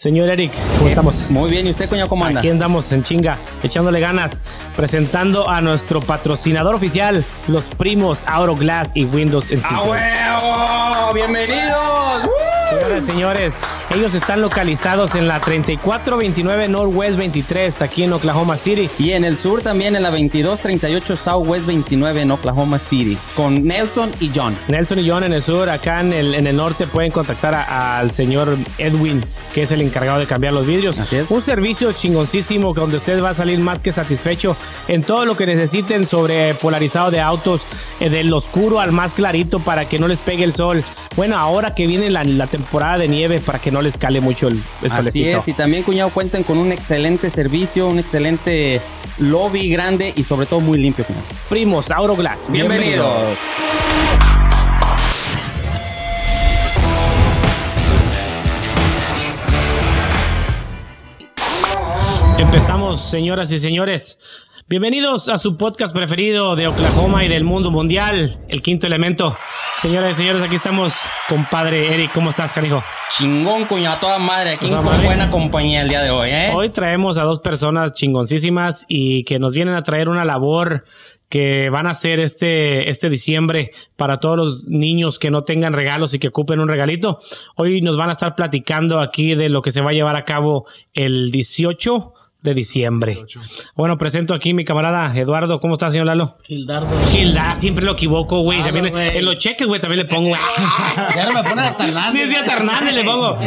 Señor Eric, ¿cómo Eh, estamos? Muy bien, ¿y usted, coño, cómo anda? Aquí andamos en chinga, echándole ganas, presentando a nuestro patrocinador oficial, los primos Auroglass y Windows ¡A Interior. huevo! ¡Bienvenidos! Señoras y señores, ellos están localizados en la 3429 Northwest 23, aquí en Oklahoma City. Y en el sur también, en la 2238 Southwest 29 en Oklahoma City, con Nelson y John. Nelson y John en el sur, acá en el, en el norte pueden contactar a- al señor Edwin, que es el encargado de cambiar los vidrios. Así es. Un servicio chingoncísimo donde usted va a salir más que satisfecho en todo lo que necesiten sobre polarizado de autos, eh, del oscuro al más clarito para que no les pegue el sol. Bueno, ahora que viene la, la temporada de nieve para que no les cale mucho el, el Así solecito. es, y también, cuñado, cuentan con un excelente servicio, un excelente lobby grande y sobre todo muy limpio, cuñado. Primos, Auroglass. Bienvenidos. Empezamos, señoras y señores. Bienvenidos a su podcast preferido de Oklahoma y del mundo mundial, El Quinto Elemento. Señoras y señores, aquí estamos, compadre Eric. ¿Cómo estás, canijo? Chingón, cuñado, a toda madre, aquí con madre. buena compañía el día de hoy, ¿eh? Hoy traemos a dos personas chingoncísimas y que nos vienen a traer una labor que van a hacer este, este diciembre para todos los niños que no tengan regalos y que ocupen un regalito. Hoy nos van a estar platicando aquí de lo que se va a llevar a cabo el 18 de diciembre. Bueno, presento aquí mi camarada Eduardo. ¿Cómo está, señor Lalo? Gildardo. Gilda, siempre lo equivoco, güey. Güey. en los cheques, güey, también le pongo. Ya no me pones hasta Hernández. Sí, sí, hasta Hernández le pongo.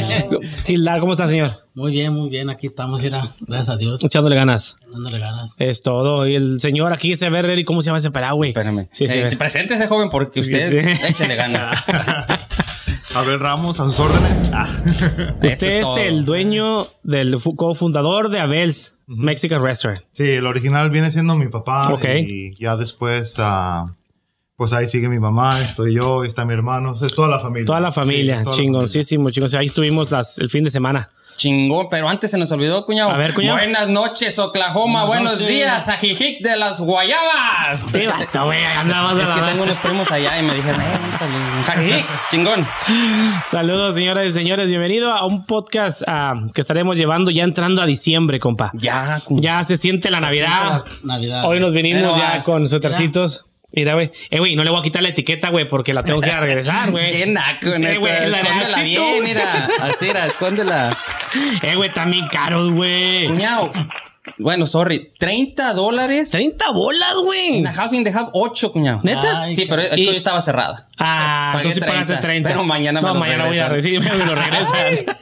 Gilda, ¿cómo está, señor? Muy bien, muy bien. Aquí estamos, mira. Gracias a Dios. Echándole ganas. Dándole ganas. Es todo. Y el señor aquí se ve, ¿cómo se llama ese pelado, güey? Espérame. Sí, sí. Eh, ve. preséntese, joven, porque usted Sí, sí. échale ganas. Abel Ramos, a sus órdenes. Ah. Usted es, el dueño del fu- cofundador de Abel's Mexican Restaurant. Sí, el original viene siendo mi papá. Y ya después, ah, pues ahí sigue mi mamá, estoy yo, está mi hermano, es toda la familia. Toda la Sí, familia, toda la chingoncísimo. Ahí estuvimos las, el fin de semana. Chingón, pero antes se nos olvidó, cuñado. A ver, cuñado. Buenas noches, Oklahoma. Buenas Buenos noches. días, Ajijic de las Guayabas. Sí, Es que te- vato, güey, andamos de Es que la- tengo unos primos allá y me dijeron, eh, vamos a Ajijic, chingón. Saludos, señoras y señores. Bienvenido a un podcast ah, que estaremos llevando ya entrando a diciembre, compa. Ya. Ya se siente la Navidad. Navidad. Hoy nos vinimos Pero ya vas, con suétercitos. Mira, güey. Eh, güey, no le voy a quitar la etiqueta, güey, porque la tengo que regresar, güey. Qué naco, Sí, güey, la Escóndela necesito, bien, mira. Así era, escóndela. Eh, güey, también caros, güey. Cuñado. Bueno, sorry. 30 dólares. 30 bolas, güey. En a half in the half, 8, cuñado. ¿Neta? Ay, Sí, pero es que Y- hoy estaba cerrada. Ah, Pagué entonces sí pagaste 30, 30. pero mañana me No, los mañana voy a regresan. recibir, me lo regresan.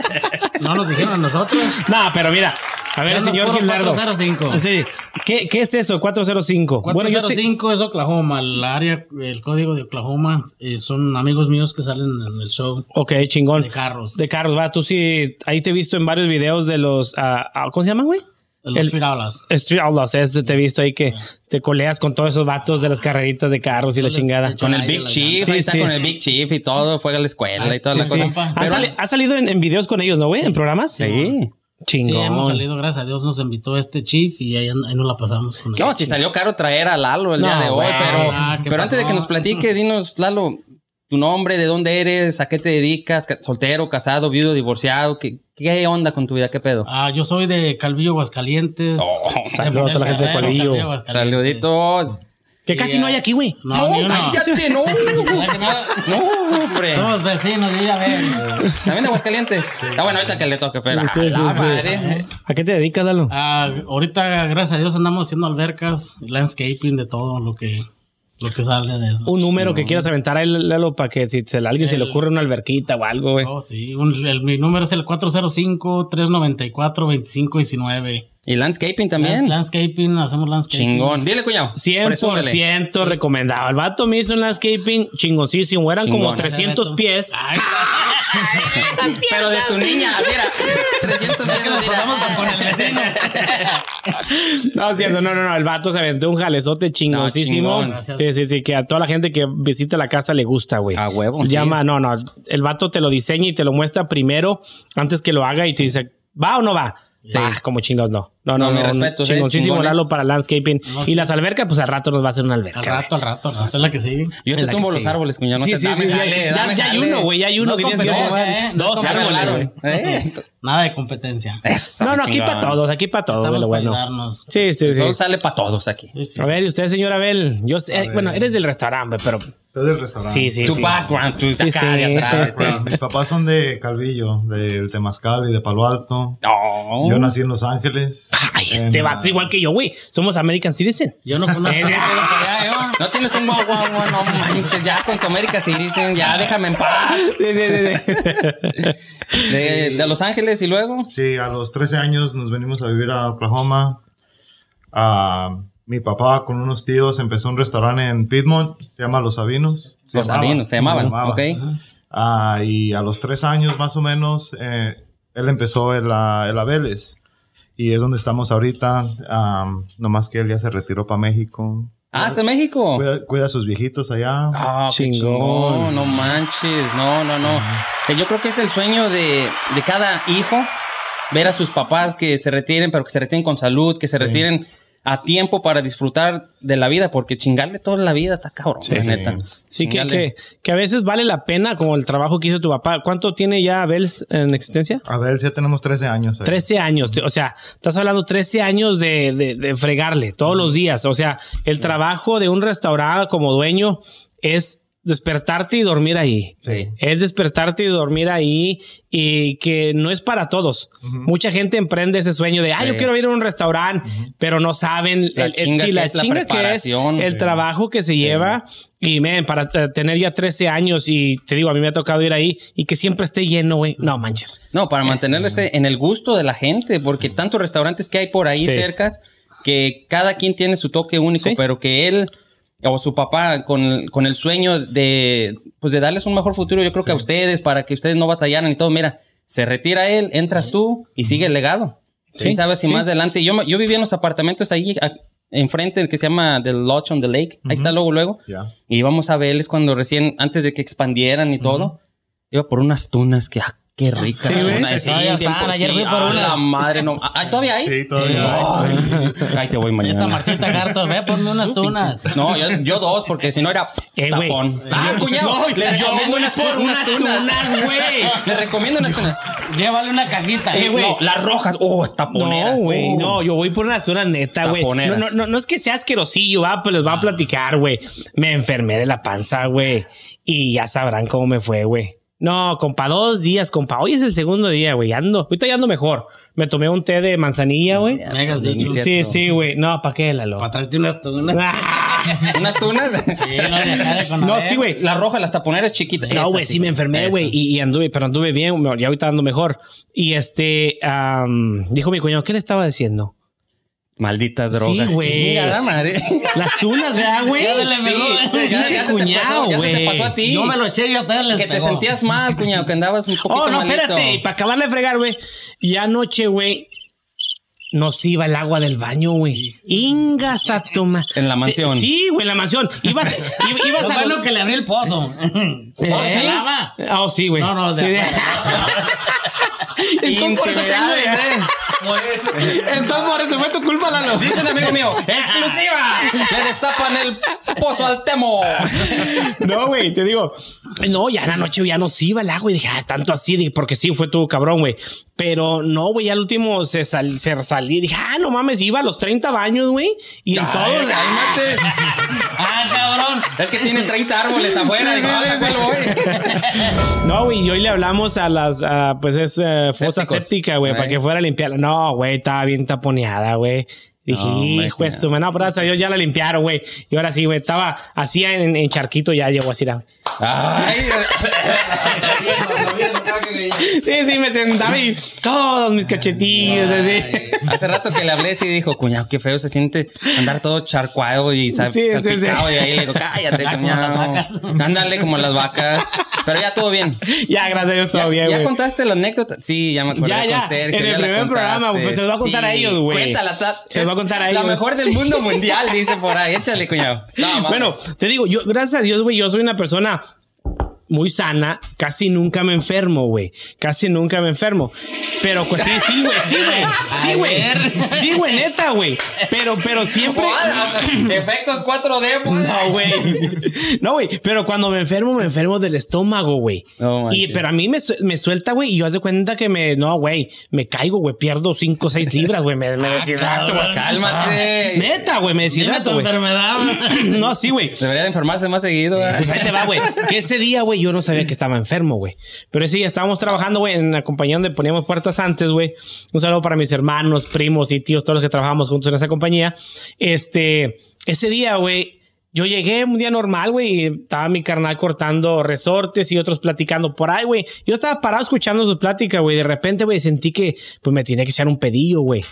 No nos dijeron a nosotros. no, pero mira, a ver, Ya no señor puro Gildardo. 405. Sí. ¿Qué, ¿Qué es eso? 405. Bueno, yo sé- 405 es Oklahoma. El área, el código de Oklahoma. eh, son amigos míos que salen en el show Ok, chingón. de carros. De carros, va. Tú sí, ahí te he visto en varios videos de los. ah, ah, ¿Cómo se llaman, güey? Los el- Street Outlaws. Street Outlaws, este te he visto ahí que te coleas con todos esos vatos de las carreritas de carros y la chingada. Con el Big Chief, Sí, ahí está sí, con sí. el Big Chief y todo, fue a la escuela Ah, y toda sí, la sí, cosa. ¿Ha, Pero- sali- ha salido en, en videos con ellos, ¿no, güey? ¿En programas? Sí. Sí, hemos Chingón. salido, gracias a Dios, nos invitó este chief y ahí, ahí nos la pasamos con oh, si salió caro traer a Lalo el No, día de hoy, pero, Ah, ¿qué pero antes de que nos platique, dinos, Lalo, tu nombre, de dónde eres, a qué te dedicas, ca- soltero, casado, viudo, divorciado, ¿qué, qué onda con tu vida? ¿Qué pedo? Ah, yo soy de Calvillo, Aguascalientes. Oh, saludos a toda la gente de Calvillo. Aguascalientes. Saluditos. Que casi no hay ah. aquí, güey. No, No, cállate, no. No, hombre. Somos vecinos, yo ya veo. También de Aguascalientes. Ah, bueno, ahorita que le toque, pero. Sí, sí, a la sí. madre. ¿A qué te dedicas, Lalo? Ah, ahorita, gracias a Dios, andamos haciendo albercas, landscaping, de todo lo que, lo que sale de eso. Un número que quieras aventar ahí, Lalo, para que si se, a alguien se le ocurre una alberquita o algo, güey. Oh, sí. Un- el- mi número es el 405-394-2519. Y landscaping también. Lands- landscaping, hacemos landscaping. Chingón. Dile, cuñado. 100% recomendado. El vato me hizo un landscaping chingoncísimo. Eran como Chingón. 300 pies. Ay, Pero de su niña, así era. 300 pesos. nos pasamos con- con el vecino. No, es cierto, no, no, no. El vato se aventó un jalezote chingoncísimo. chingón. Gracias. sí, sí, sí. Que a toda la gente que visita la casa le gusta, güey. A huevo, sí. Llama, no, no. El vato te lo diseña y te lo muestra primero antes que lo haga y te dice, ¿va o no va? Va, como chingados no. No, No, no, respetos, eh, Chingoncísimo eh. Lalo para landscaping. No, y sí. las albercas, pues al rato nos va a hacer una alberca. Al rato, al rato, al rato es la que sigue. Yo te tumbo los sigue. árboles, cuñado. No sí, sé, sí, dame sí, ya- jale, ya, dame ya hay uno, güey. Ya hay uno No que tienes poner ¿eh? Dos árboles, güey. Eh, Nada de competencia. Eso, No, no, aquí para todos, aquí para todos, lo bueno. ayudarnos. Sí, sí, sí. sol sale para todos aquí. Sí, sí. A ver, y usted, señor Abel, yo sé, ver. bueno, eres del restaurante, pero Soy del restaurante. sí, sí, tu sí. background, tu Sí, atrás. Mis papás son de Calvillo, del Temazcal y de Palo Alto. No. Yo nací en Los Ángeles. Ay, este vato igual que yo, güey. Somos American Citizen. Yo no conozco. No tienes un guau, guau, guau, no manches, ya con tu América sí dicen, ya déjame en paz. Sí, sí, sí, sí. De, de Los Ángeles y luego. Sí, a los 13 años nos venimos a vivir a Oklahoma. Ah, mi papá con unos tíos empezó un restaurante en Piedmont, se llama Los Sabinos. Se Los llamaba. Sabinos, se llamaban, ok. Ah, y a los tres años más o menos, eh, él empezó el, el Abeles. Y es donde estamos ahorita. Ah, nomás que él ya se retiró para México. Ah, ¿está en México? Cuida, cuida a sus viejitos allá. Ah, Chingón. chingón. No manches, no, no, no. Que Yo creo que es el sueño de, de cada hijo ver a sus papás que se retiren, pero que se retiren con salud, que se retiren a tiempo para disfrutar de la vida, porque chingarle toda la vida está cabrón, Sí. la neta. Sí, que, que a veces vale la pena, como el trabajo que hizo tu papá. ¿Cuánto tiene ya Abel en existencia? Abel, ya tenemos 13 años. ahí. 13 años, o sea, estás hablando 13 años de, de- de fregarle todos los días. O sea, el trabajo de un restaurante como dueño es despertarte y dormir ahí. Sí. Es despertarte y dormir ahí y que no es para todos. Mucha gente emprende ese sueño de, ah, yo quiero ir a un restaurante, pero no saben La el, el- chinga sí, que la es la chinga que es, el Sí. trabajo que se lleva. Y, man, para eh, tener ya 13 años y te digo, a mí me ha tocado ir ahí y que siempre esté lleno, güey. No manches. No, para mantenerse en el gusto de la gente, porque tantos restaurantes que hay por ahí cerca que cada quien tiene su toque único, pero que él o su papá con, con el sueño de pues de darles un mejor futuro, yo creo que a ustedes para que ustedes no batallaran y todo, mira, se retira él, entras tú y sigue el legado. Sí, ¿Quién sabe si sí. más adelante yo yo vivía en los apartamentos ahí a- enfrente que se llama The Lodge on the Lake, ahí está luego luego. Ya. Y íbamos a verles cuando recién, antes de que expandieran y todo. Iba por unas tunas que, ah, qué ricas. Sí, güey. tiempo, están, ayer sí. fui por Ah, unas. la madre, no. Ah, ¿Todavía hay? Sí, todavía. Ay, ahí te voy Esta mañana. Martita Garto, ve, ponme unas tunas. No, yo, yo dos, porque si no era Eh, güey. tapón. Ah, cuñado, le recomiendo unas, unas tunas, güey. Le recomiendo unas tunas. Llévale una cajita. Sí, güey. no, las rojas. Oh, taponeras. No, güey, oh. no, yo voy por unas tunas neta, güey. No, no, no, no es que sea asquerosillo, va, pues les voy a platicar, güey. Me enfermé de la panza, güey. Y ya sabrán cómo me fue, güey. No, compa, dos días, compa. Hoy es el segundo día, güey. Ando, ahorita ya ando mejor. Me tomé un té de manzanilla, güey. Sí, sí, güey. No, ¿para qué, Lalo? Para traerte unas tunas. Unas tunas. Sí, no, No, sí, güey. Las rojas, las taponeras chiquitas. No, güey, sí me enfermé, güey. Y, y anduve, pero anduve bien, y ahorita ando mejor. Y este, am, dijo mi cuñado, ¿qué le estaba diciendo? Malditas drogas. Sí, güey. Chingada madre. Las tunas, ¿verdad, güey? Ya se le pegó. Sí, ya, ya se te Cuñado, pasó, ya se te güey. pasó a ti. Yo me lo eché y hasta él les Que te sentías mal, cuñado, que andabas un poquito Oh, no, malito. espérate. Y para acabarle de fregar, güey. Y anoche, güey, nos iba el agua del baño, güey. Ingas a toma. En la mansión. Sí, güey, en la mansión. Ibas, iba- ibas Lo a bueno que le abrí el pozo. ¿Se, ¿Oh, se sí? lava? Oh, sí, güey. No, no, de Sí. Entonces por eso. Entonces por eso fue tu culpa, Lalo. Dice un amigo mío, ¡exclusiva! Le destapan el pozo al temo. No, güey, te digo. No, ya en la noche ya nos iba el agua y dije, ah, tanto así, dije, porque sí, fue tu cabrón, güey. Pero no, güey, al último se, sal, se salí. Dije, ah, no mames, iba a los 30 baños, güey. Y en Ay, todos. cálmate. Ah, cabrón. Es que tiene 30 árboles afuera. "Ah, ¿cuál voy?" No, güey, y hoy le hablamos a las, a, pues es eh, fosa Sépticos. séptica, güey, para que fuera a limpiarla. No, güey, estaba bien taponeada, güey. Dije, No, hijo de su madre, no, gracias a Dios ya la limpiaron, güey. Y ahora sí, güey, estaba así en, en charquito, ya llegó así. era- Ay, Sí, sí, me sentaba y todos mis cachetillos, así. Hace rato que le hablé y dijo, cuñado, qué feo se siente andar todo charcuado y sal- Sí, sí, salpicado. sí. Y ahí le digo, cállate, Ah, cuñado. Ándale como las vacas. Pero ya todo bien. Ya, gracias a Dios, todo ¿Ya, bien, ya contaste la anécdota? Sí, ya me acuerdo. Ya, ya. con Sergio, En el la primer programa, pues, se los voy a contar a ellos, güey. Cuéntala. ta- Se los voy a contar a La ellos. mejor del mundo mundial, dice por ahí. Échale, cuñado. No. Bueno, te digo, yo, gracias a Dios, güey, yo soy una persona muy sana, casi nunca me enfermo, güey. Casi nunca me enfermo. Pero pues sí, sí, güey, sí, güey. Sí, güey. Sí, güey, neta, güey. Pero, pero siempre. Efectos 4D, pues. No, güey. No, güey. Pero cuando me enfermo, me enfermo del estómago, güey. No, y, pero a mí me, su- me suelta, güey, y yo haz de cuenta que me. No, güey. Me caigo, güey. Pierdo 5 o 6 libras, güey. Me, me deshidrato, güey. Cálmate. Neta, güey. Me Dime deshidrato, tu güey. enfermedad. No, sí, güey. Debería de enfermarse más seguido. Pues ahí te va, güey. Que ese día, güey, yo no sabía que estaba enfermo, güey. Pero día estábamos trabajando, güey, en la compañía donde poníamos puertas antes, güey. Un saludo para mis hermanos, primos y tíos, todos los que trabajamos juntos en esa compañía. Este, ese día, güey. Yo llegué un día normal, güey, y estaba mi carnal cortando resortes y otros platicando por ahí, güey. Yo estaba parado escuchando su plática, güey. De repente, güey, sentí que pues me tenía que echar un pedillo, güey.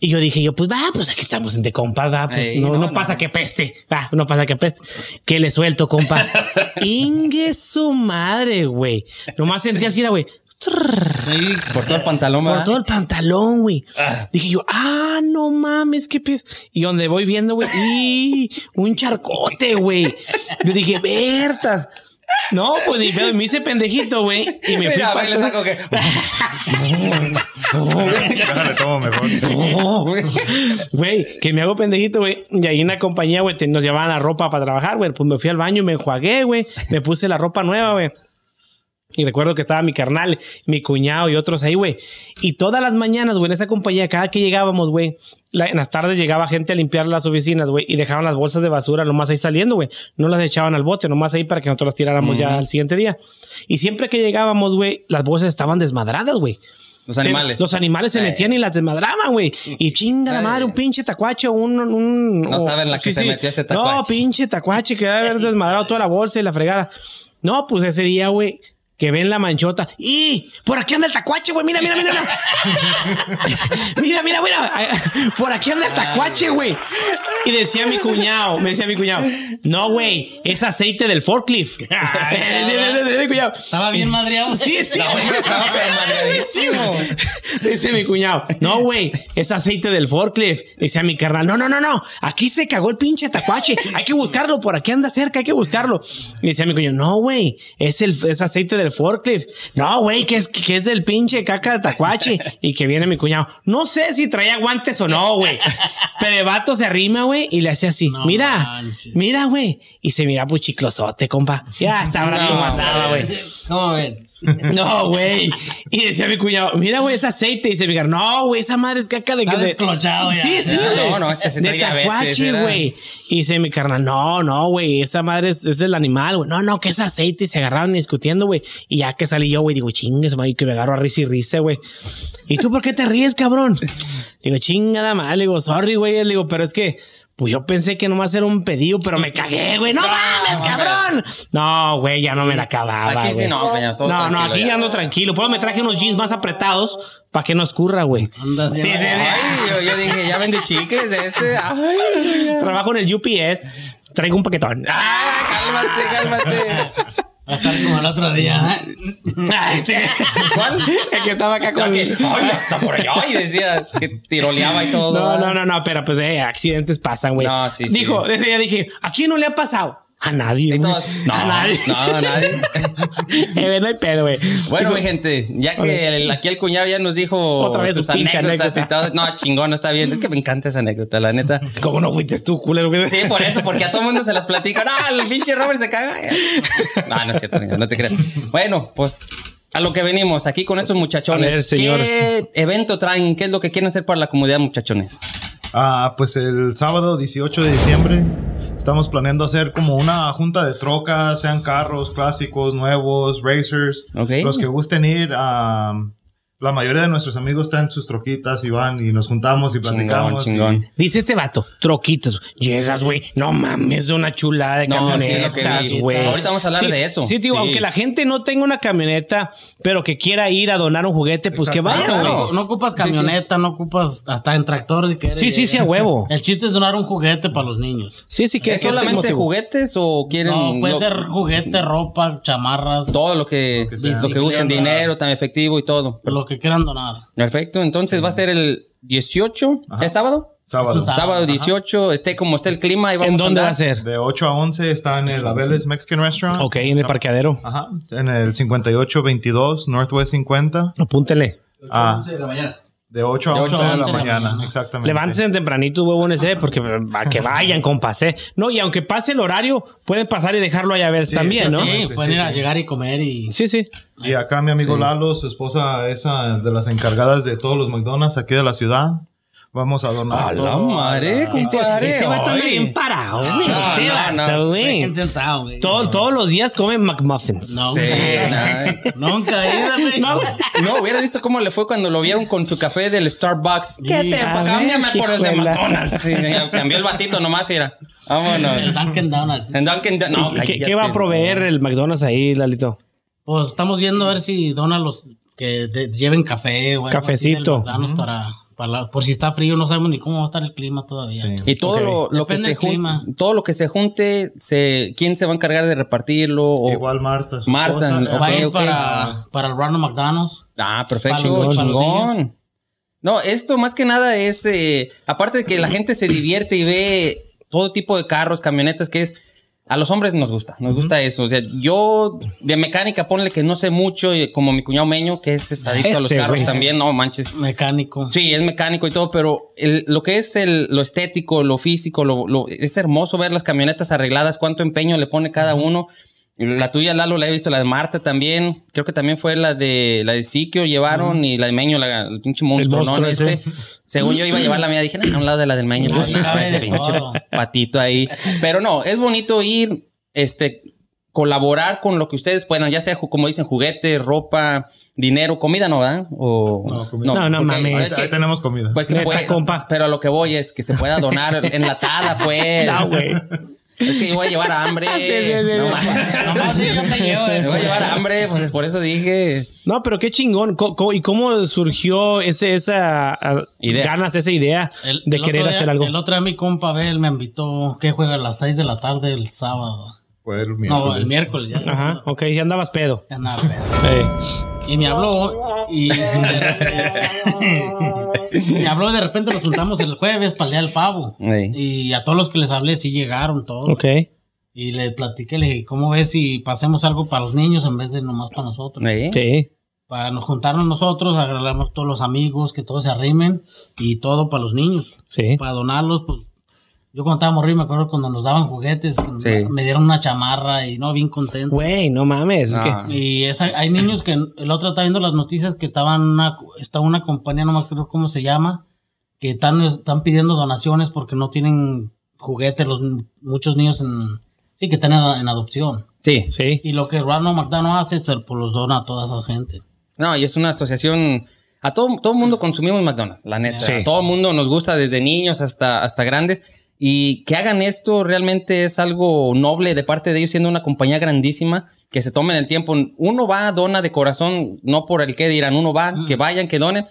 Y yo dije, yo, pues va, pues aquí estamos de compa, va, pues Ey, no, no, no no. pasa que peste. Va, no pasa que peste. Que le suelto, compa. Ingue su madre, güey. Nomás sentí así, güey. Sí. Por todo el pantalón, Por ¿verdad? todo el pantalón, güey. Dije yo, ah, no mames, qué pedo. Y donde voy viendo, güey, y un charcote, güey. Yo dije, Bertas. No, pues ni pedo, me hice pendejito, güey. Y me fui Mira, pa' güey, le saco que. Güey, que me hago pendejito, güey. Y ahí en la compañía, güey, nos llevaban la ropa para trabajar, güey. Pues me fui al baño y me enjuagué, güey. Me puse la ropa nueva, güey. Y recuerdo que estaba mi carnal, mi cuñado y otros ahí, güey. Y todas las mañanas, güey, en esa compañía, cada que llegábamos, güey, la- en las tardes llegaba gente a limpiar las oficinas, güey, y dejaban las bolsas de basura nomás ahí saliendo, güey. No las echaban al bote, nomás ahí para que nosotros las tiráramos ya al siguiente día. Y siempre que llegábamos, güey, las bolsas estaban desmadradas, güey. Los Se- animales. los animales se metían y las desmadraban, güey. Y chinga la madre, un pinche tacuache, un... un No o- saben la que se metió ese tacuache. No, pinche tacuache, que debe haber desmadrado toda la bolsa y la fregada. No, pues ese día, güey, que ven la manchota. ¡Y! Por aquí anda el tacuache, güey. Mira, mira, mira. Mira, mira, mira. mira. Por aquí anda el tacuache, güey. Y decía mi cuñado, me decía mi cuñado, no, güey, es aceite del forklift. Decía mi cuñado. Estaba bien madreado. Sí, sí. Estaba madreadísimo. Dice mi cuñado, no, güey, es aceite del forklift. Dice a mi carnal, no, no, no, no, aquí se cagó el pinche tacuache. Hay que buscarlo, por aquí anda cerca, hay que buscarlo. Y dice a mi cuñado, no, güey, es, el, es aceite del forklift. No, güey, que es, que es del pinche caca de tacuache. Y que viene mi cuñado, no sé si traía guantes o no, güey. Pero el vato se arrima, güey, y le hace así, No mira, manches. mira, güey. Y se mira pues chiclosote, compa. Ya sabrás No, cómo andaba, güey. ¿Cómo ven? No, güey. Y decía mi cuñado, mira, güey, es aceite. Y dice mi carnal, no, güey, esa madre es caca de... Está de- desclochado ya. Sí, sí, güey. no, no, este sí De era- güey. Y dice mi carnal, no, no, güey, esa madre es, es del animal, güey. No, no, que es aceite. Y se agarraron discutiendo, güey. Y ya que salí yo, güey, digo, chingues, madre, que me agarro a risa y risa, güey. ¿Y tú por qué te ríes, cabrón? Digo, chingada madre, le digo, sorry, güey. Le digo, pero es que... Pues yo pensé que nomás era un pedido, pero me cagué, güey. ¡No mames, cabrón! No, güey, ya no me la acababa. Aquí sí, güey. no, peña, todo No, no, aquí ya. ando tranquilo. Pero me traje unos jeans más apretados para que no escurra, güey. Anda Sí, sí, sí. Ay, yo, yo dije, ya vende chicles este. Ay, Trabajo en el UPS. Traigo un paquetón. ah, cálmate, cálmate. Va a estar como el otro día. ¿eh? Sí. ¿Cuál? El que estaba acá con... que, ay, hasta por allá. Y decía que tiroleaba y todo. No, no, no, no, pero pues eh, accidentes pasan, güey. No, sí, sí. Dijo, ese día dije, ¿a quién no le ha pasado? A nadie, Y güey. todos, no, a nadie. no, nadie. Eh, no hay pedo, güey. Bueno, mi gente, ya que el- aquí el cuñado ya nos dijo Otra vez sus anécdotas y anécdota. todo. No, chingón, está bien. Es que me encanta esa anécdota, la neta. ¿Cómo no fuiste tú, culero? güey? Sí, por eso, porque a todo mundo se las platica. No, el pinche Robert se caga. No, no es cierto, no te creas. Bueno, pues a lo que venimos aquí con estos muchachones. A ver, señores. ¿Qué evento traen? ¿Qué es lo que quieren hacer para la comunidad, muchachones? Ah, pues el sábado 18 de diciembre estamos planeando hacer como una junta de trocas, sean carros clásicos, nuevos, racers. Ok. Los que gusten ir, ah, la mayoría de nuestros amigos están en sus troquitas y van y nos juntamos y Chingón, platicamos. y- chingón. Dice este vato, troquitas. Llegas, güey. No mames, una chulada de No, camionetas, güey. Ahorita vamos a hablar Sí, de eso. Sí, tío, Sí. aunque la gente no tenga una camioneta, pero que quiera ir a donar un juguete, pues que vaya, güey. No, no ocupas camioneta, no ocupas hasta en tractor si quieres. Sí, sí, sí, a huevo. El chiste es donar un juguete para los niños. Sí, sí, que ¿Es solamente juguetes o quieren No, puede lo- ser juguete, ropa, chamarras, todo lo que, Lo que lo que usen, Bicicleta. dinero, también efectivo y todo? Lo que quieran donar. Perfecto, entonces va a ser el 18, ¿es sábado? Sábado. Es Sábado ajá. 18, esté como esté el clima, ahí vamos ¿En dónde a va a ser? De 8 a 11 está en el Abeles Mexican Restaurant. Ok, en el parqueadero. Ajá. En el 5822 Northwest 50. Apúntele. Ah, de la mañana. De 8 a De 11 ocho a de la 11 de la mañana. mañana. Exactamente. Levántense tempranito, huevones, eh, porque para que vayan, compas, eh. No, y aunque pase el horario, pueden pasar y dejarlo allá a ver también, ¿no? Sí, pueden sí, ir a llegar y comer y... Sí, sí. Y acá mi amigo Lalo, su esposa, esa de las encargadas de todos los McDonald's aquí de la ciudad. Vamos a donar. A la madre, compadre. Este vato anda Ay. bien parado, güey. No, Este no, vato, no. güey. Sentado, güey. Todo- todos los días comen McMuffins. No, Sí, güey. no. Nunca he ido, güey. No. No, hubiera visto cómo le fue cuando lo vieron con su café del Starbucks. ¿Qué te? Cámbiame por el de. McDonald's. Sí, cambió el vasito nomás y era. El Vámonos. Dunkin' Donuts. En Dunkin' Don- no, ¿Qué, qué va a proveer el McDonald's ahí, Lalito? Pues estamos viendo a ver si donan los que de- lleven café o algo así del Cafecito. McDonald's para, para la- por si está frío, no sabemos ni cómo va a estar el clima todavía. Sí. Y todo lo, lo que se junte, todo lo que se junte, se, ¿quién se va a encargar de repartirlo? O- Igual Marta, su Marta, Va a ir para, para el Ronald McDonald's. Ah, perfecto, Para chingón, los- para los chingón. No, esto más que nada es, eh, aparte de que la gente se divierte y ve todo tipo de carros, camionetas, que es, a los hombres nos gusta, nos gusta eso. O sea, yo de mecánica, ponle que no sé mucho, y como mi cuñado Meño, que es adicto a los Ese, carros también, no manches. Mecánico. Sí, es mecánico y todo, pero el- lo que es el, lo estético, lo físico, lo, lo- es hermoso ver las camionetas arregladas, cuánto empeño le pone cada uno. La tuya, Lalo, la he visto, la de Marta también. Creo que también fue la de la de Siquio, llevaron, y la de Meño, la, el pinche monstruo, ¿no? monstruo. Este. Según yo iba a llevar la mía, dije, no, a un lado de la del Meño. No, ese pinche patito ahí. Pero no, es bonito ir, este, colaborar con lo que ustedes puedan, ya sea, como dicen, juguetes, ropa, dinero, comida, ¿no, verdad? O, No, comida. No, no mames. Ahí tenemos comida. pues que Neta, puede- compa. Pero a lo que voy es que se pueda donar enlatada, pues. No, güey. Es que yo voy a llevar hambre. Sí, sí, sí, no, sí. ma- Nomás sí, yo te llevo, me voy a llevar hambre, pues es por eso dije. No, pero qué chingón. Co- ¿Y cómo surgió ese, esa ah, Idea. ganas, esa idea El- de el querer día- hacer algo? El otro día mi compa Abel me invitó que juega a las 6 de la tarde el sábado. Fue el No, miércoles. el miércoles ya. Ajá, ok, ya andabas pedo. Ya nada, pedo. Eh, Y me habló y me habló y de repente nos juntamos el jueves para el día del pavo. Ey. Y a todos los que les hablé sí llegaron todos. ok. Y le platiqué, le dije, ¿cómo ves si pasemos algo para los niños en vez de nomás para nosotros? ¿Eh? Sí. Para nos juntarnos nosotros, agarramos todos los amigos, que todos se arrimen y todo para los niños. Sí. Para donarlos, pues yo cuando estaba morrido me acuerdo cuando nos daban juguetes, que Sí. me dieron una chamarra y no, bien contento. Güey, no mames. Es Ah. Y esa, hay niños que el otro está viendo las noticias que estaban una, está una compañía, no me acuerdo cómo se llama, que están, están pidiendo donaciones porque no tienen juguetes los muchos niños en sí que están en, en adopción. Sí. Sí. Y lo que Ronald McDonald hace, se pues los dona a toda esa gente. No, y es una asociación. A todo, todo el mundo consumimos McDonald's, la neta. Sí. A todo el mundo nos gusta desde niños hasta, hasta grandes. Y que hagan esto realmente es algo noble de parte de ellos, siendo una compañía grandísima, que se tomen el tiempo. Uno va, dona de corazón, no por el que dirán, uno va, que vayan, que donen.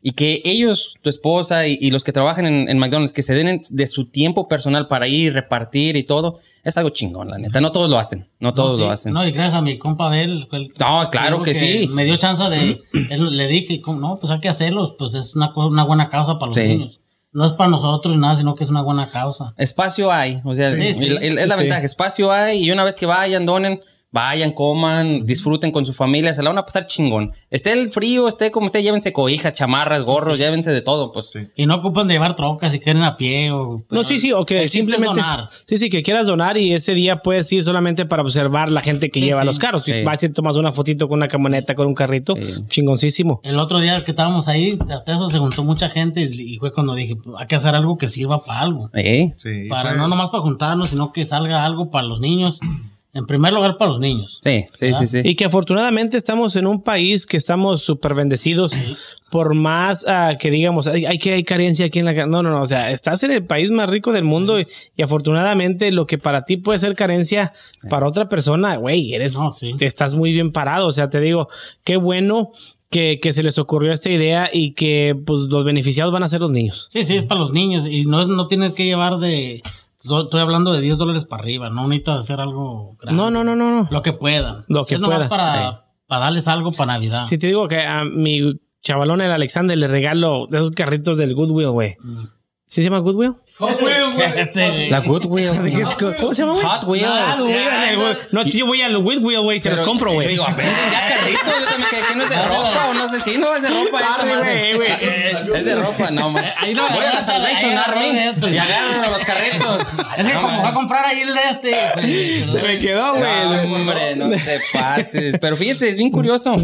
Y que ellos, tu esposa y, y los que trabajan en, en McDonald's, que se den en- de su tiempo personal para ir, repartir y todo, es algo chingón, la neta. No todos lo hacen, no todos No, sí. lo hacen. No, y gracias a mi compa Abel. el- No, claro digo que sí. Me dio chance de. él- le dije, no, pues hay que hacerlos. Pues es una, una buena causa para los Sí. niños. No es para nosotros nada, sino que es una buena causa. Espacio hay, o sea, Sí, sí, y- es sí, la sí. ventaja, espacio hay y una vez que vayan, donen, vayan, coman, disfruten con su familia, se la van a pasar chingón. Esté el frío, esté como esté, llévense cobijas, chamarras, gorros, llévense de todo, pues. Sí. Y no ocupan de llevar trocas si quieren a pie o... No, sí, sí, o que simplemente. donar. Sí, sí, que quieras donar y ese día puedes ir solamente para observar la gente que Sí, lleva sí. los carros. Si Sí. vas y tomas una fotito con una camioneta, con un carrito, Sí. chingoncísimo. El otro día que estábamos ahí, hasta eso se juntó mucha gente y fue cuando dije, hay que hacer algo que sirva para algo. ¿Eh? Sí, Para no nomás para juntarnos, sino que salga algo para los niños. En primer lugar, para los niños. Sí, sí, sí, sí. Y que afortunadamente estamos en un país que estamos súper bendecidos. Por más ah, que digamos, hay, hay que hay carencia aquí en la... ca-". No, no, no. O sea, estás en el país más rico del mundo y, y afortunadamente lo que para ti puede ser carencia, para otra persona, güey, eres... No, sí. te estás muy bien parado. O sea, te digo, qué bueno que, que se les ocurrió esta idea y que pues los beneficiados van a ser los niños. Sí, sí, es para los niños y no, es, no tienes que llevar de... Estoy hablando de 10 dólares para arriba, no necesitas hacer algo grande. No, no, no, no, no. Lo que puedan. Lo que es nomás puedan. para, para darles algo para Navidad. Si te digo que a mi chavalón, el Alexander, le regalo de esos carritos del Goodwill, güey. Mm. ¿Sí se llama Goodwill? Este, güey. La Goodwill. ¿Qué es- ¿Cómo se llama, güey? Hot Wheels. Ah, güey, Ah, No, es que yo voy al Goodwill, güey, se los compro, güey. Digo, venden ya carritos. Yo también, que, que no es de ropa o no sé. Sí, no es de ropa. esa güey. Es de ropa, no, man. Ahí no, Voy a la Salvation Army y agarro los carritos. Es que No, como va a comprar ahí el de este. güey. Se me quedó, güey. No, hombre, no te pases. Pero fíjate, es bien curioso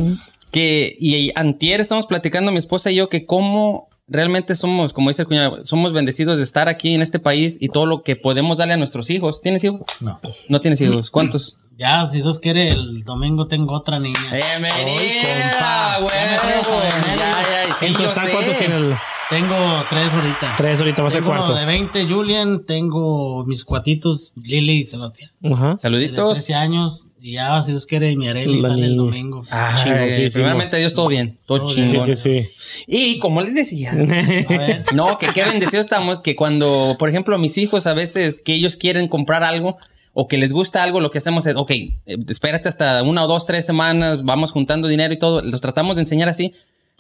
que, y antier estamos platicando mi esposa y yo que cómo realmente somos, como dice el cuñado, somos bendecidos de estar aquí en este país y todo lo que podemos darle a nuestros hijos. ¿Tienes hijos? No. No tienes hijos. ¿Cuántos? Ya, si Dios quiere, el domingo tengo otra niña. Bienvenida, güey. Ya me traes a Benel. Ya, ya, sí, En yo total, sé. ¿cuántos tiene el...? Tengo tres ahorita. Tres ahorita, va a ser cuarto. de 20, Julian. Tengo mis cuatitos, Lili y Sebastián. Ajá. De Saluditos. 13 años. Y ya, si Dios quiere, mi Areli sale el domingo. Chingosísimo. primeramente, Dios, todo bien. Todo Todo Sí, chingón. sí, sí. Y como les decía, A ver. No, que qué bendecidos estamos que cuando, por ejemplo, mis hijos a veces que ellos quieren comprar algo o que les gusta algo, lo que hacemos es, ok, eh, espérate hasta una o dos, tres semanas, vamos juntando dinero y todo, los tratamos de enseñar así,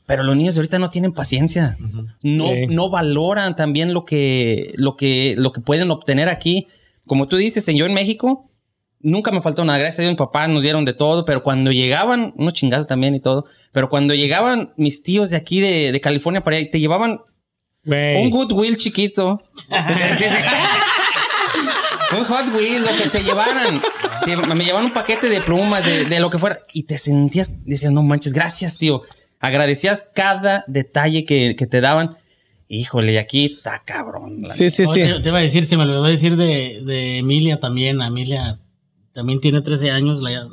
pero los niños de ahorita no tienen paciencia, no, Sí. no valoran también lo que, lo que, lo que pueden obtener aquí. Como tú dices, yo en México nunca me faltó nada, gracias a Dios, mi papá nos dieron de todo, pero cuando llegaban, unos chingados también y todo, pero cuando llegaban mis tíos de aquí de, de California para allá, te llevaban Güey. un Goodwill chiquito. un Hot Wheels, lo que te llevaran. Te- me llevaban un paquete de plumas, de, de lo que fuera. Y te sentías, decías, no manches, gracias, tío. Agradecías cada detalle que, que te daban. Híjole, y aquí está cabrón. Sí, sí, sí. Te, te iba a decir, se me olvidó decir de, de Emilia también. Emilia también tiene 13 años, la,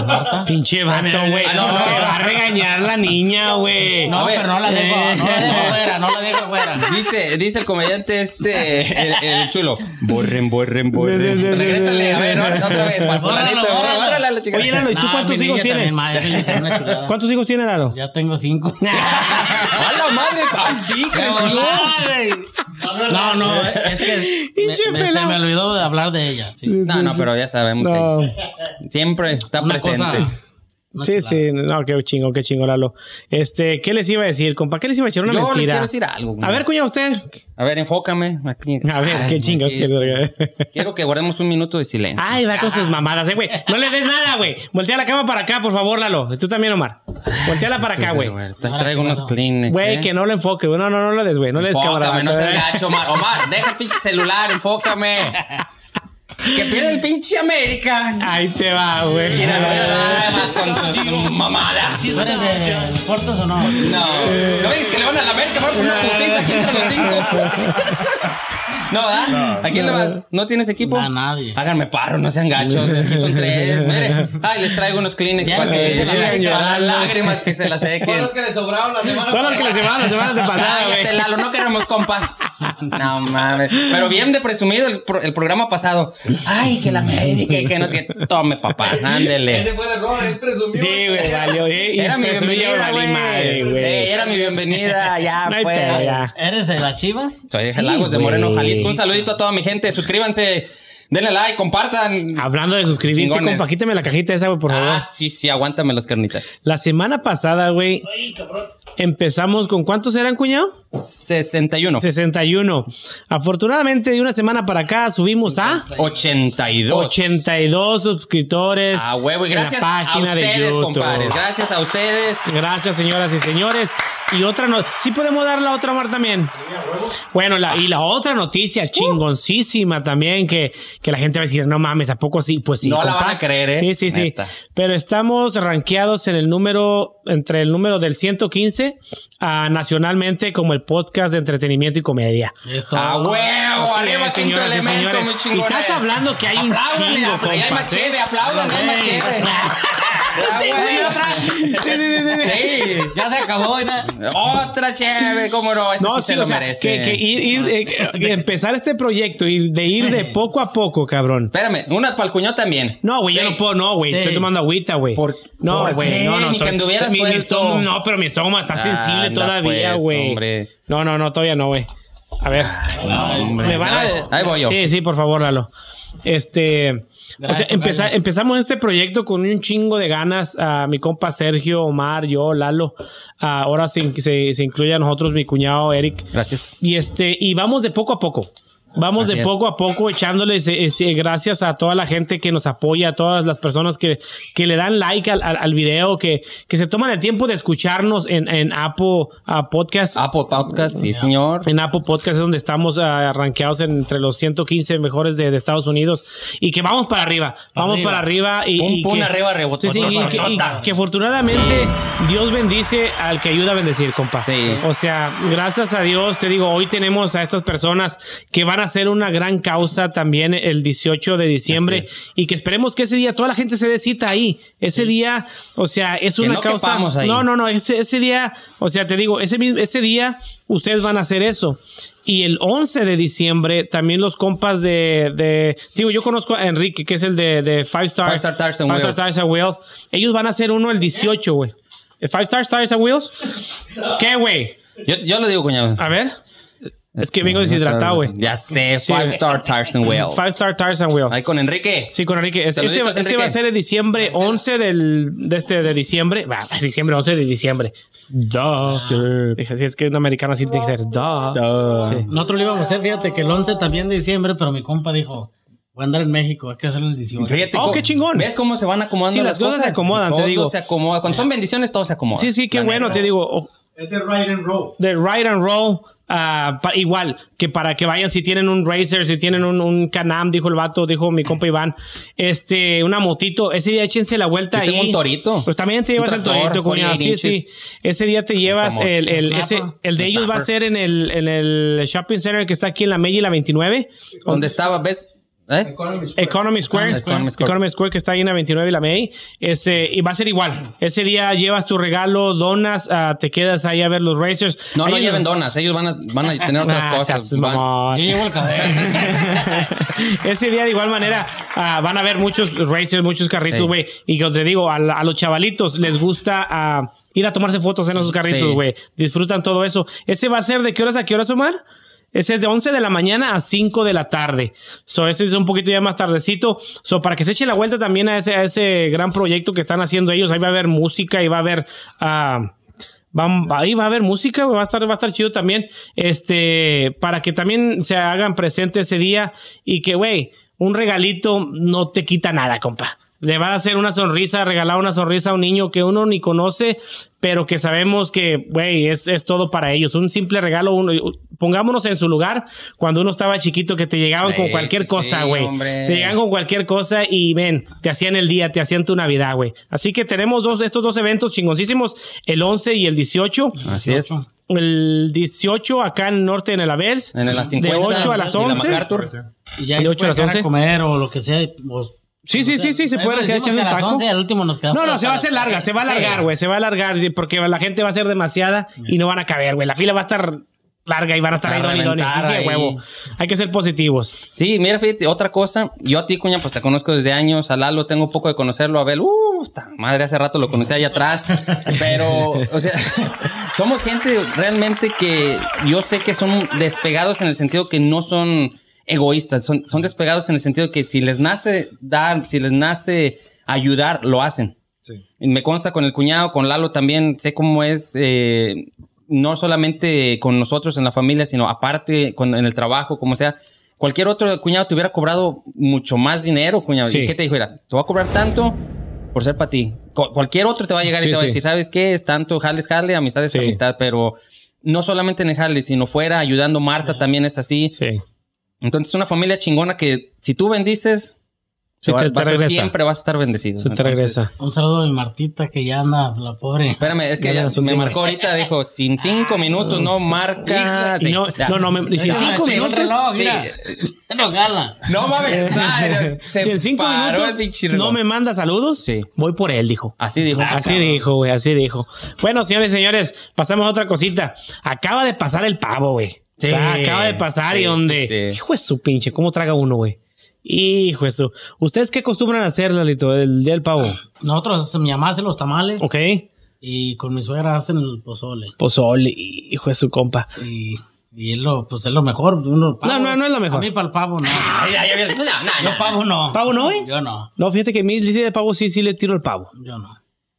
Marta. Pinche vato, güey. Ah, no, no. Te va a regañar la niña, güey. No, ver. pero no la dejo, Eh. no la dejo fuera, no la dejo fuera. Dice, dice el comediante este, el, el chulo. Borren, borren, borren. Sí, sí, sí, Regrésale, sí, a ver, sí. otra otra vez. para Bórralo, bórralo. Chica. Oye, Lalo, ¿y tú No, cuántos hijos tienes? también. ¿Cuántos hijos tiene Lalo? Ya tengo cinco. ¡A la madre! ¡Así creció! No, no, es que me- me- se me olvidó de hablar de ella. Sí. No, no, pero ya sabemos que siempre está Una presente. cosa- una Sí, chulada. sí, no, qué chingo, qué chingo, Lalo. Este, ¿qué les iba a decir, compa? ¿Qué les iba a echar una Yo les mentira? quiero decir algo. A ver, cuñado, usted. A ver, enfócame. Aquí. A ver, Ay, qué chingas quieres. Quiero que guardemos un minuto de silencio. Ay, va con sus mamadas, eh, güey. No le des nada, güey. Voltea la cama para acá, por favor, Lalo. Tú también, Omar. Volteala para acá, güey. Te traigo unos Kleenex. Güey, ¿eh? que no lo enfoque, güey. No, no, no lo des, güey. No le des cámara. No seas gacho, Omar. Omar, deja el pinche celular, enfócame. Que pierde el pinche América. Ahí te va, güey. Mira, nada más con tus mamadas. ¿Tú eres de deportes o no? No. ¿No ves que le van a la América? Van por una putiza aquí entre los cinco. No, ¿verdad? ¿A quién le vas? ¿No tienes equipo? A nadie. Háganme paro, no sean gachos. Aquí son tres. Mire. Ay, les traigo unos Kleenex Ya, para que las lágrimas que se las sequen. que le sobraron la semana Son los que les llevaban las semanas de pasada, güey. Lalo, no queremos compas. No mames. Pero bien de presumido el, pro- el programa pasado. Ay, que la América y que no sé qué. Tome, papá, ándele. Ese fue el error, él presumió. Sí, güey, valió. eh, Era mi bienvenida, güey. Era mi bienvenida, ya, No pues. pedo, ya. ¿Eres de las chivas? Soy de Sí, Lagos de. Moreno, Jalisco. Un saludito a toda mi gente. Suscríbanse, denle like, compartan. Hablando de suscribirse, compa, quítame la cajita esa, güey, por favor. Ah, sí, sí, aguántame las carnitas. La semana pasada, güey, empezamos con ¿cuántos eran, cuñado? 61. 61. Afortunadamente, de una semana para acá subimos a 82. 82 suscriptores. A huevo. Y en la gracias a página de ustedes, compadres. Gracias a ustedes. Gracias, señoras y señores. Y otra no, sí podemos dar la otra, Mar, también. Bueno, la, y la otra noticia chingoncísima también, que, que la gente va a decir, no mames, ¿a poco sí? Pues sí. No la compa. van a creer, ¿eh? Sí, sí, sí. Pero estamos rankeados en el número, entre el número del 115 a nacionalmente como el podcast de entretenimiento y comedia. Esto. A huevo, arriba quinto y elemento, señores. muy Y chingones. estás hablando que hay un chingo, apl- hay más chévere, aplaudan, hay más chévere. Ah. Sí, Ya se acabó, ¿verdad? Otra chévere, cómo no, ese No, sí, sí, se lo sea, merece. que, que ir, ir, eh, que empezar este proyecto y de ir de poco a poco, cabrón. Espérame, una para el cuñado también. No, güey, yo no puedo, no, güey. Estoy tomando agüita, güey. ¿Por- no, güey, no, no. Ni que estoy- anduvieras mi- mi estómago- no, pero mi estómago está sensible Anda, todavía, pues, güey. no, no, no, todavía no, güey. A ver. hombre. me van a- Ahí voy yo. Sí, sí, por favor, Lalo. Este. O sea, empeza- empezamos este proyecto con un chingo de ganas. a mi compa Sergio, Omar, yo, Lalo. Ah, ahora se, se, se incluye a nosotros mi cuñado Eric. Gracias. Y este, y vamos de poco a poco. Vamos Así de es. poco a poco echándoles eh, eh, gracias a toda la gente que nos apoya, a todas las personas que, que le dan like al, al- al video, que, que se toman el tiempo de escucharnos en, en Apple ah, Podcast. Apple Podcast, sí, señor. En Apple Podcast es donde estamos ah, rankeados entre los 115 mejores de, de Estados Unidos y que vamos para arriba, vamos arriba. para arriba y, Pum, y pum, que, arriba, rebotó, Sí, sí, y que, y que afortunadamente Dios bendice al que ayuda a bendecir, compa. Sí. O sea, gracias a Dios, te digo, hoy tenemos a estas personas que van a hacer una gran causa también el 18 de diciembre y que esperemos que ese día toda la gente se dé cita ahí. Ese día, o sea, es Que una no causa. ahí. No, no, no, ese, ese día, o sea, te digo, ese, ese día ustedes van a hacer eso. Y el 11 de diciembre, también los compas de, de- digo, yo conozco a Enrique, que es el de, de Five Star, Five Star Tires and Five Star Wheels. Tires and Wheels. Ellos van a hacer uno el 18, güey. ¿El Five Star Tires and Wheels? ¿Qué, güey? Yo, yo lo digo, cuñado. A ver. Es que vengo deshidratado, güey. Ya sé, Sí, Five güey. Star Tires and Wheels. Five Star Tires and Wheels. Ahí con Enrique. Sí, con Enrique. Es- Ese, Saluditos, ese Enrique. va a ser el diciembre 11 del, de este de diciembre. Va, diciembre 11 de diciembre. Duh. Dije, si es que un americano así tiene que ser. Duh. Sí. Nosotros lo íbamos a hacer, fíjate que el 11 también de diciembre, pero mi compa dijo, voy a andar en México, hay que hacerlo el 18. Fíjate Oh, qué chingón. ¿Ves cómo se van acomodando Sí, las las cosas se acomodan, te Todo digo. se acomoda. Cuando son bendiciones, todo se acomoda. Sí, sí, qué La bueno, neta. te digo. oh, Es de Ride and Roll. de ride and roll. Ah, pa- igual que para que vayan si tienen un racer si tienen un, un canam dijo el vato dijo mi compa Iván. Este una motito ese día échense la vuelta Yo tengo ahí. un torito. pues también te llevas el tractor, torito cuñado. sí 48 sí ese día te llevas Como- el, el, ese, el de ellos va a ser en el, en el shopping center que está aquí en la Meiji la 29 Donde estaba, ¿ves? ¿Eh? Economy Square. Economy Square, Economy Square. Economy Square que está ahí en la 29 y la May. Ese, y va a ser igual. Ese día llevas tu regalo, donas, ah, te quedas ahí a ver los racers. No, no lleven donas. Ellos van a, van a tener otras Ah, cosas. Van-. Yo llevo el. Ese día de igual manera ah, van a ver muchos racers, muchos carritos, Sí. güey. Y que os te digo, a, la- a los chavalitos les gusta ah, ir a tomarse fotos en esos carritos, Sí. güey. Disfrutan todo eso. Ese va a ser de qué horas a qué horas, Omar? Ese es de 11 de la mañana a 5 de la tarde. So, ese es un poquito ya más tardecito. So, para que se eche la vuelta también a ese, a ese gran proyecto que están haciendo ellos. Ahí va a haber música y va a haber... va- ahí va a haber música, va a estar, va a estar chido también. Este, para que también se hagan presente ese día y que, güey, un regalito no te quita nada, compa. Le va a hacer una sonrisa, regalar una sonrisa a un niño que uno ni conoce, pero que sabemos que, güey, es, es todo para ellos. Un simple regalo, uno, pongámonos en su lugar cuando uno estaba chiquito, que te llegaban con Sí, cualquier sí, cosa, sí, güey. hombre. te llegaban con cualquier cosa y ven, te hacían el día, te hacían tu Navidad, güey. Así que tenemos dos, estos dos eventos chingoncísimos, el 11 y el 18. Así es. El 18 acá en el norte en el Abels. En las 50. De 8 a las y la 11. MacArthur. Y ya De ahí se ocho a puede las quedar once. a comer o lo que sea. o- Sí, sí, o sea, sí, sí, se puede quedar decimos echando que un a las taco. 11 al último nos quedamos No, no, se va a hacer larga, se va a Sí. alargar, güey, se va a alargar sí, porque la gente va a ser demasiada y no van a caber, güey. La fila va a estar larga y van a estar ahí don y don y sí, sí, huevo. Hay que ser positivos. Sí, mira, fíjate, otra cosa. Yo a ti, cuña, pues te conozco desde años. A Lalo tengo poco de conocerlo. A Abel, uh, madre, hace rato lo conocí ahí atrás. Pero, o sea, somos gente realmente que yo sé que son despegados en el sentido que no son egoístas. Son, son despegados en el sentido que si les nace dar, si les nace ayudar, lo hacen. Sí. Y Me consta con el cuñado, con Lalo también, sé cómo es, eh, no solamente con nosotros en la familia, sino aparte con, en el trabajo, como sea. Cualquier otro cuñado te hubiera cobrado mucho más dinero, cuñado. Sí. ¿Y qué te dijo? Mira, te voy a cobrar tanto por ser para ti. Cu- cualquier otro te va a llegar Sí, y te va a decir, ¿sabes qué? Es tanto, jales, jale, amistad es Sí. amistad, pero no solamente en el jale, sino fuera ayudando. Marta también es así. Sí. Entonces, una familia chingona que si tú bendices, Sí, te va- te- te vas a- regresa. siempre vas a estar bendecido. Se te Entonces, regresa. Un saludo a mi Martita que ya anda, la pobre. Espérame, es que Ya ella me marcó ahorita, dijo, sin cinco minutos no marca. Y Sí, no, no, no, me, y si en Ah, cinco minutos. reloj, sí. mira. No gala. No mames. Si en cinco minutos no me manda saludos, Sí. voy por él, dijo. Así dijo. Así dijo, güey, así dijo. Bueno, señores, señores, pasamos a otra cosita. Acaba de pasar el pavo, güey. Sí. Ah, Acaba de pasar y donde. sí, sí. Hijo de su pinche, ¿cómo traga uno, güey? Hijo de su. ¿Ustedes qué acostumbran a hacer, Lalito, el día del pavo? Nosotros, mi mamá hace los tamales Ok. y con mi suegra hacen el pozole. Pozole, hijo de su compa. Y Y es lo, pues es lo mejor. Uno, pavo. No, no, no es lo mejor. A mí para el pavo no. No, no, Yo pavo no. ¿Pavo no, güey? Yo no. No, fíjate que a mí dice de pavo sí, sí le tiro el pavo. Yo no.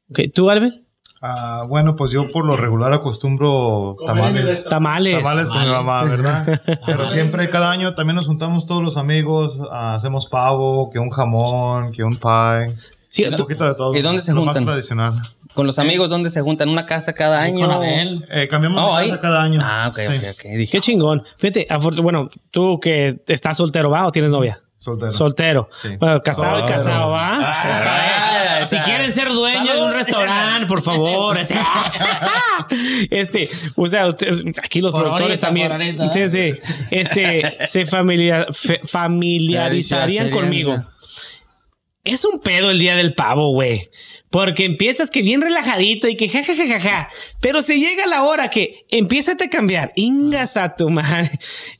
Ok, ¿Tú, Albert? Ah, bueno, pues yo por lo regular acostumbro tamales. Tamales. Tamales con mi mamá, ¿verdad? Pero siempre, cada año también nos juntamos todos los amigos, ah, hacemos pavo, que un jamón, que un pie. Sí, Un poquito de todo. ¿Y dónde se lo juntan? más tradicional. Con los amigos, ¿dónde se juntan? ¿Una casa cada Ahí año? Con Abel. Eh, cambiamos Oh, de ahí. casa cada año. Ah, ok, Sí, ok, ok. Dije, Qué chingón. Fíjate, bueno, tú que estás soltero, ¿va? ¿O tienes novia? Soltero. Soltero. Sí. Bueno, casado y casado, ¿va? Ah, Está bien. Si quieren ser dueños de un restaurante, por favor. Este, o sea, ustedes, aquí los Por productores ahorita, también. ahorita. Sí, sí. Este, se familia- fe- familiarizarían conmigo. Es un pedo el día del pavo, güey. Porque empiezas que bien relajadito y que ja, ja, ja, ja, ja. Pero se llega la hora que empieza a cambiar. Ingas a tu madre.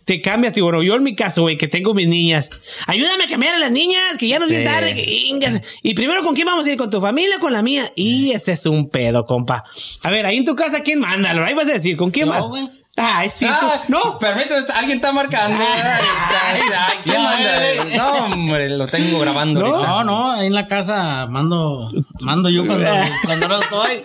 Te cambias. Y bueno, yo en mi caso, güey, que tengo mis niñas. Ayúdame a cambiar a las niñas, que ya no bien Sí. tarde. que ingas. Y primero, ¿con quién vamos a ir? ¿Con tu familia o con la mía? Y ese es un pedo, compa. A ver, ahí en tu casa, ¿quién manda? Ahí vas a decir, ¿con quién Yo, más? Ah, sí, tú. Ah, No. Permíteme, alguien está marcando. Ay, ay, ay, ¿Qué manda? No, hombre, lo tengo grabando. No. ahorita. No, no, ahí en la casa mando, mando yo cuando, cuando no estoy.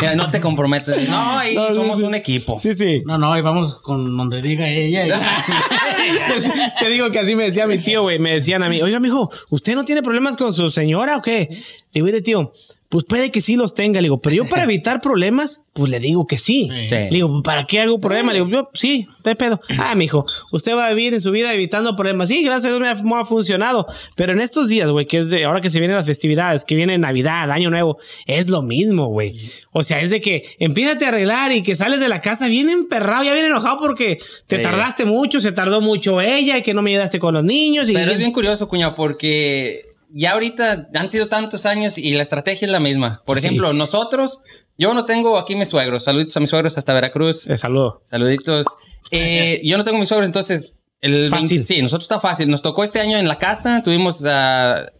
Mira, no te comprometes. No, ahí No, somos sí. un equipo. Sí, sí. No, no, ahí vamos con donde diga ella. y- Te digo que así me decía mi tío, güey. Me decían a mí, oiga, mijo, ¿usted no tiene problemas con su señora o qué? Le digo, mire, tío, pues puede que sí los tenga. Le digo, pero yo para evitar problemas, pues le digo que sí. Sí. Le digo, ¿para qué hago problemas? Le digo, yo, sí, hay pedo. Ah, mijo, usted va a vivir en su vida evitando problemas. Sí, gracias a Dios me ha, me ha funcionado. Pero en estos días, güey, que es de ahora que se vienen las festividades, que viene Navidad, Año Nuevo, es lo mismo, güey. O sea, es de que empiezas a arreglar y que sales de la casa bien emperrado, ya bien enojado porque te Sí. tardaste mucho, se tardó mucho ella y que no me ayudaste con los niños. Y Pero es bien curioso, cuñado, porque ya ahorita han sido tantos años y la estrategia es la misma. Por Sí. ejemplo, nosotros, yo no tengo aquí mis suegros. Saluditos a mis suegros hasta Veracruz. Eh, saludo. Saluditos. Eh, yo no tengo mis suegros, entonces. El Fácil. 20 sí, nosotros está fácil. Nos tocó este año en la casa. Tuvimos a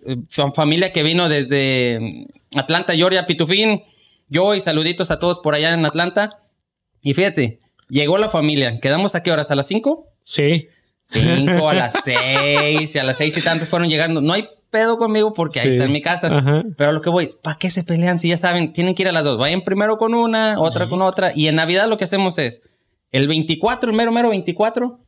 familia que vino desde Atlanta, Georgia, Pitufín. Yo y saluditos a todos por allá en Atlanta. Y fíjate, llegó la familia. ¿Quedamos a qué horas? ¿A las 5? Sí. Cinco, a las seis, y a las seis y tantos fueron llegando. No hay pedo conmigo porque ahí está en mi casa. Ajá. Pero a lo que voy, ¿para qué se pelean si ya saben? Tienen que ir a las dos. Vayan primero con una, otra con otra. Y en Navidad lo que hacemos es, el 24, el mero, mero 24,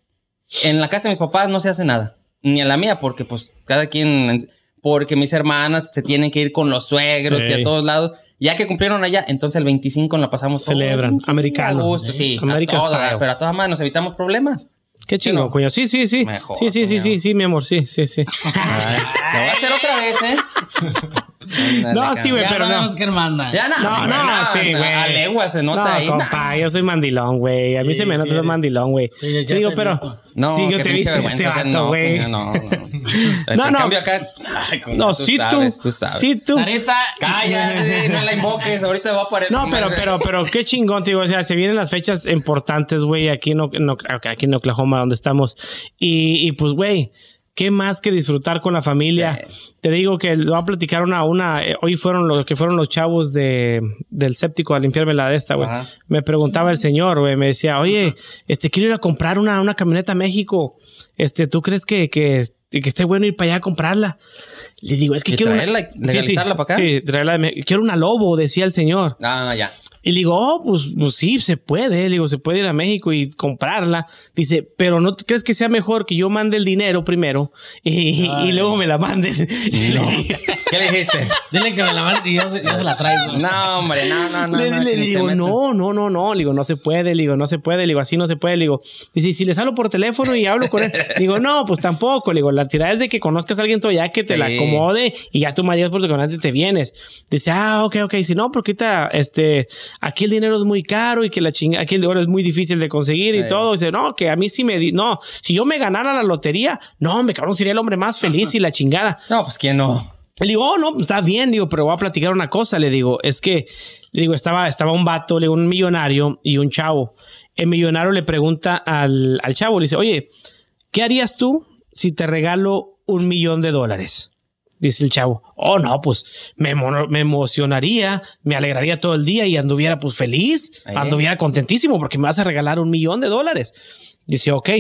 en la casa de mis papás no se hace nada. Ni en la mía, porque pues cada quien... Porque mis hermanas se tienen que ir con los suegros y a todos lados. Ya que cumplieron allá, entonces el 25 la pasamos todo Celebran. bien, Americano. A gusto, sí. a toda, pero a todas manos nos evitamos problemas. Qué chingón, no? coño. Sí, sí, sí. Mejor, sí, sí, sí, coño. sí, sí, mi amor. Sí, sí, sí. Lo voy a hacer otra vez, ¿eh? No, sí, güey, pero no. sabemos quién manda. Ya no, No, no, sí, güey. A legua se nota no, ahí. compa, yo soy mandilón, güey. A mí Sí, se me nota sí eres. mandilón, güey. Sí, digo, pero... No, sí, yo te viste este vato, no, güey. No, no. No, En no. cambio acá... Ay, coño, No, tú sí sabes, tú. tú sabes. Sí tú. Sarita. Cállate, no la invoques. Ahorita va a aparecer. No, pero, pero, pero qué chingón, te digo. O sea, se vienen las fechas importantes, güey, aquí en, aquí Oklahoma, donde estamos. Y, y pues, güey, qué más que disfrutar con la familia. Te digo que le voy a platicar una, una. eh, hoy fueron los que fueron los chavos de, del séptico a limpiarme la de esta, güey. Me preguntaba el señor, güey, me decía, oye, este, quiero ir a comprar una, una camioneta a México. Este, ¿tú crees que, que, que esté bueno ir para allá a comprarla? Le digo, es que ¿Y quiero una- traerla, legalizarla para acá? Sí, traerla de Me- Quiero una Lobo, decía el señor. Ah, ya. Y le digo, oh, pues, pues sí, se puede. Le digo, se puede ir a México y comprarla. Dice, pero ¿no crees que sea mejor que yo mande el dinero primero y, y luego me la mandes? Digo- ¿Qué le dijiste? Dile que me la mande y yo, se- yo se la traigo. No, hombre, no, no, no. le, no, le digo, no, no, no, no. Le digo, no se puede. Le digo, no se puede. Le digo, así no se puede. Le digo, dice, si les hablo por teléfono y hablo con él. Le digo, no, pues tampoco. Le digo, la tirada es de que conozcas a alguien todavía que te la acomode y ya tú me ayudas por tu y te vienes. Dice, ah, ok, ok. Si no, porque ahorita, este, aquí el dinero es muy caro y que la chinga, aquí el dinero es muy difícil de conseguir y todo. Dice, no, que a mí sí me di, no, si yo me ganara la lotería, no, me cabrón, sería el hombre más feliz y la chingada. No, pues quién no. Le digo, oh, no, está bien, digo, pero voy a platicar una cosa. Le digo, es que, le digo, estaba, estaba un vato, le digo, un millonario y un chavo. El millonario le pregunta al, al chavo, le dice, oye, ¿qué harías tú si te regalo un millón de dólares? Dice el chavo, oh no, pues me, me emocionaría, me alegraría todo el día y anduviera pues feliz, Ahí. anduviera contentísimo porque me vas a regalar un millón de dólares. Dice, ok.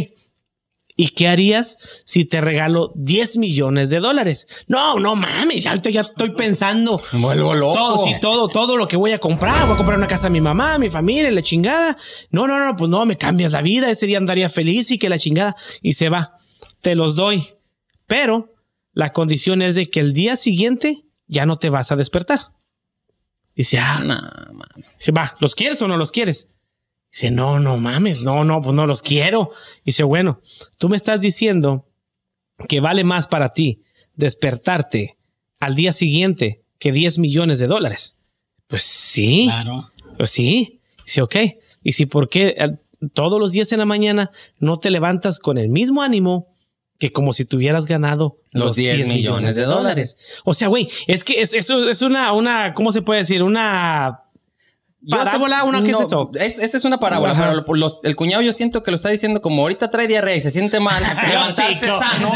¿Y qué harías si te regalo 10 millones de dólares? No, no mames, ya ya estoy pensando. Vuelvo loco. Todo, sí, todo, todo lo que voy a comprar. Voy a comprar una casa a mi mamá, a mi familia, la chingada. No, no, no, pues no, me cambias la vida. Ese día andaría feliz y que la chingada. Y se va. Te los doy. Pero la condición es de que el día siguiente ya no te vas a despertar. Dice, ah, man. Dice, va, ¿los quieres o no los quieres? Dice, no, no mames, no, no, pues no los quiero. Dice, bueno, tú me estás diciendo que vale más para ti despertarte al día siguiente que 10 millones de dólares. Pues sí, Claro. pues sí. Dice, ok. Y si por qué eh, todos los días en la mañana no te levantas con el mismo ánimo que como si tuvieras ganado Los 10 millones de dólares. O sea, güey, es que es, eso es una, una, ¿cómo se puede decir? Una ¿Parábola? ¿Una? ¿Qué es eso? Es, esa es una parábola, Ajá. pero los- el cuñado yo siento que lo está diciendo como ahorita trae diarrea y se siente mal. levantarse sano.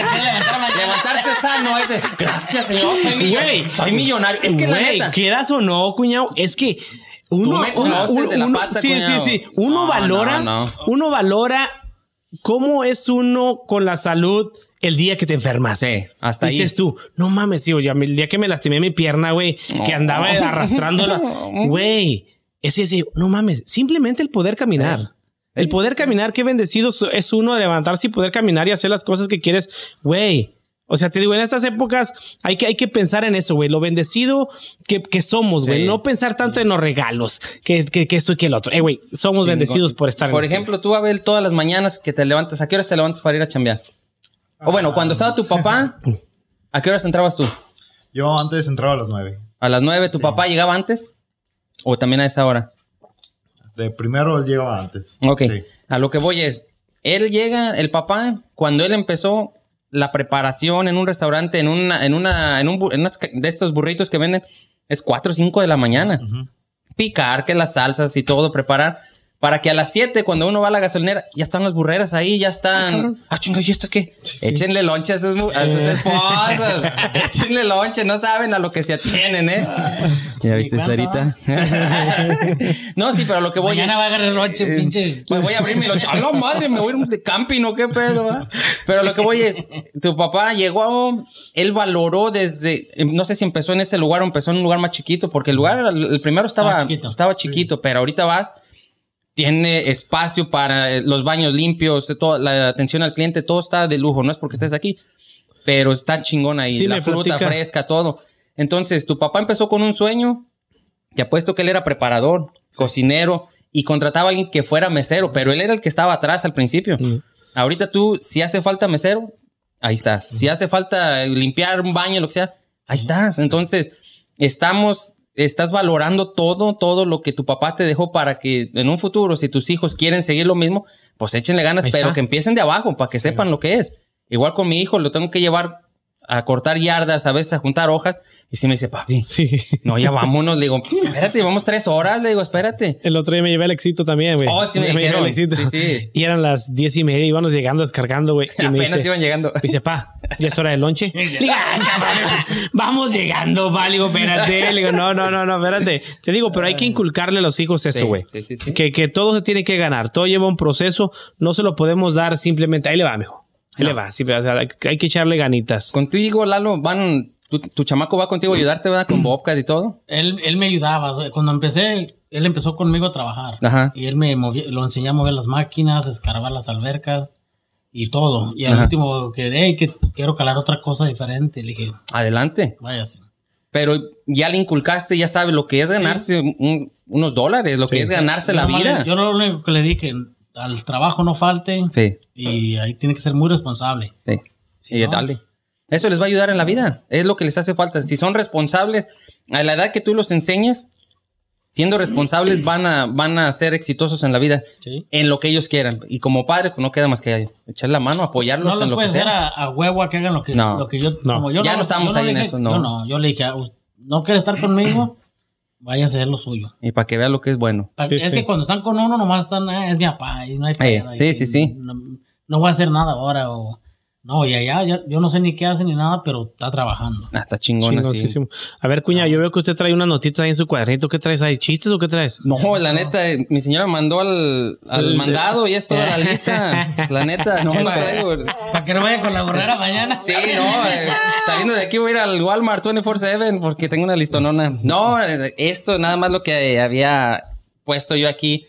levantarse sano es de, gracias, señor. Soy, millo- Güey. soy millonario. Es que la neta. quieras o no, cuñado, es que uno, me conoces de la pata, sí, cuñado. sí, sí, uno No, valora, no, no. uno valora cómo es uno con la salud el día que te enfermas. Sí, hasta ahí. Dices tú, no mames, tío, ya el día que me lastimé mi pierna, güey, que andaba arrastrándola, güey, ese, ese, no mames, simplemente el poder caminar. El poder caminar, qué bendecido es uno de levantarse y poder caminar y hacer las cosas que quieres, güey. O sea, te digo, en estas épocas hay que, hay que pensar en eso, güey. Lo bendecido que, que somos, güey. Sí. No pensar tanto en los regalos, que, que, que esto y que el otro. Eh, güey, somos bendecidos por estar en Por ejemplo, tú, Abel, todas las mañanas que te levantas, ¿a qué horas te levantas para ir a chambear? O bueno, cuando estaba tu papá, ¿a qué horas entrabas tú? Yo antes entraba a las 9. ¿A las nueve tu papá llegaba antes? ¿O también a esa hora? De primero él llegaba antes. Ok. Sí. A lo que voy es, él llega, el papá, cuando él empezó la preparación en un restaurante, en una, en una, en un, en unas de estos burritos que venden, es 4 o 5 de la mañana. Picar, que las salsas y todo, preparar. Para que a las 7, cuando uno va a la gasolinera, ya están las burreras ahí, ya están. Ah, chinga, ¿y estas qué? Échenle lonche a sus, a sus esposos. Échenle lonche, no saben a lo que se atienen, ¿eh? ¿Ya viste, Sarita? no, sí, pero a lo que voy Mañana es- va a agarrar el lonche, eh, pinche. Pues voy a abrir mi lonche. ¡A la madre! Me voy a ir de camping, ¿no? ¿Qué pedo? va? Pero lo que voy es, tu papá llegó, él valoró desde, no sé si empezó en ese lugar o empezó en un lugar más chiquito, porque el lugar, el primero estaba, Estaba chiquito. estaba chiquito, pero ahorita vas, tiene espacio para eh, los baños limpios, toda la atención al cliente, todo está de lujo, no es porque estés aquí, pero está chingón ahí, Sí, la fruta platica. fresca, todo. Entonces, tu papá empezó con un sueño, te apuesto que él era preparador, cocinero y contrataba a alguien que fuera mesero, pero él era el que estaba atrás al principio. Ahorita tú, si hace falta mesero, ahí estás. Si hace falta limpiar un baño, lo que sea, ahí estás. Entonces, estamos, estás valorando todo, todo lo que tu papá te dejó para que en un futuro, si tus hijos quieren seguir lo mismo, pues échenle ganas, pero que empiecen de abajo para que sepan lo que es. Igual con mi hijo, lo tengo que llevar a cortar yardas, a veces a juntar hojas. Y si me dice, papi, Sí. no, ya vámonos. Le digo, espérate, vamos tres horas. Le digo, espérate. El otro día me llevé el éxito también, güey. Oh, sí me dijeron. el éxito. Sí, sí. Y eran las diez y media, íbamos llegando, descargando, güey. Y me Apenas dice, iban llegando. me dice, pa, ya es hora del lonche. Le digo, "Ay, cabrón, vamos llegando, pa. Le digo, espérate. Le digo, no, no, no, no, espérate. Te digo, pero hay que inculcarle a los hijos Sí, eso, güey. sí, sí, sí. Que, que todo se tiene que ganar. Todo lleva un proceso. No se lo podemos dar simplemente. Ahí le va, mijo. Ahí le va. Sí, pero, o sea, hay que echarle ganitas. Contigo, Lalo, van. Tu, tu chamaco va contigo a ayudarte, ¿verdad? Con Bobcat y todo. Él, él me ayudaba. Cuando empecé, él empezó conmigo a trabajar. Ajá. Y él me movía, lo enseñé a mover las máquinas, a escarbar las albercas y todo. Y al Ajá. último, que, hey, que quiero calar otra cosa diferente. Le dije, Adelante. vaya sí. Pero ya le inculcaste, ya sabe lo que es ganarse un- unos dólares, lo que es ganarse la Yo nomás vida. le- Yo lo único que le dije al trabajo no falte Sí, y ahí tiene que ser muy responsable. sí. Sí, y ¿no? dale. Eso les va a ayudar en la vida. Es lo que les hace falta. Si son responsables, a la edad que tú los enseñes, siendo responsables, van a, van a ser exitosos en la vida. Sí. En lo que ellos quieran. Y como padre, pues no queda más que echar la mano, apoyarlos No en los lo que puedes hacer sea. a, a huevo a que hagan lo que, No. lo que yo, No. como yo Ya no estamos yo ahí le en dije- eso, no. Yo no, yo le dije, "Us- no quiere estar conmigo, vaya a hacer lo suyo. Y para que vea lo que es bueno. Pa- Sí, es sí. que cuando están con uno, nomás están, "Ah, es mi papá, y no hay Eh, pedo, sí, sí, sí. No, no voy a hacer nada ahora, o No, y allá ya- yo no sé ni qué hace ni nada, pero está trabajando. Ah, está sí. Chingoncísimo. A ver, cuña, yo veo que usted trae unas notitas ahí en su cuadernito. ¿Qué traes ahí? ¿Chistes o qué traes? No, la neta, eh, mi señora mandó al, al El- mandado y es toda la lista. La neta, no, no traigo. Para que no vaya a colaborar a mañana. Sí, no, eh, saliendo de aquí voy a ir al Walmart 24-7 porque tengo una listonona. No, esto nada más lo que había puesto yo aquí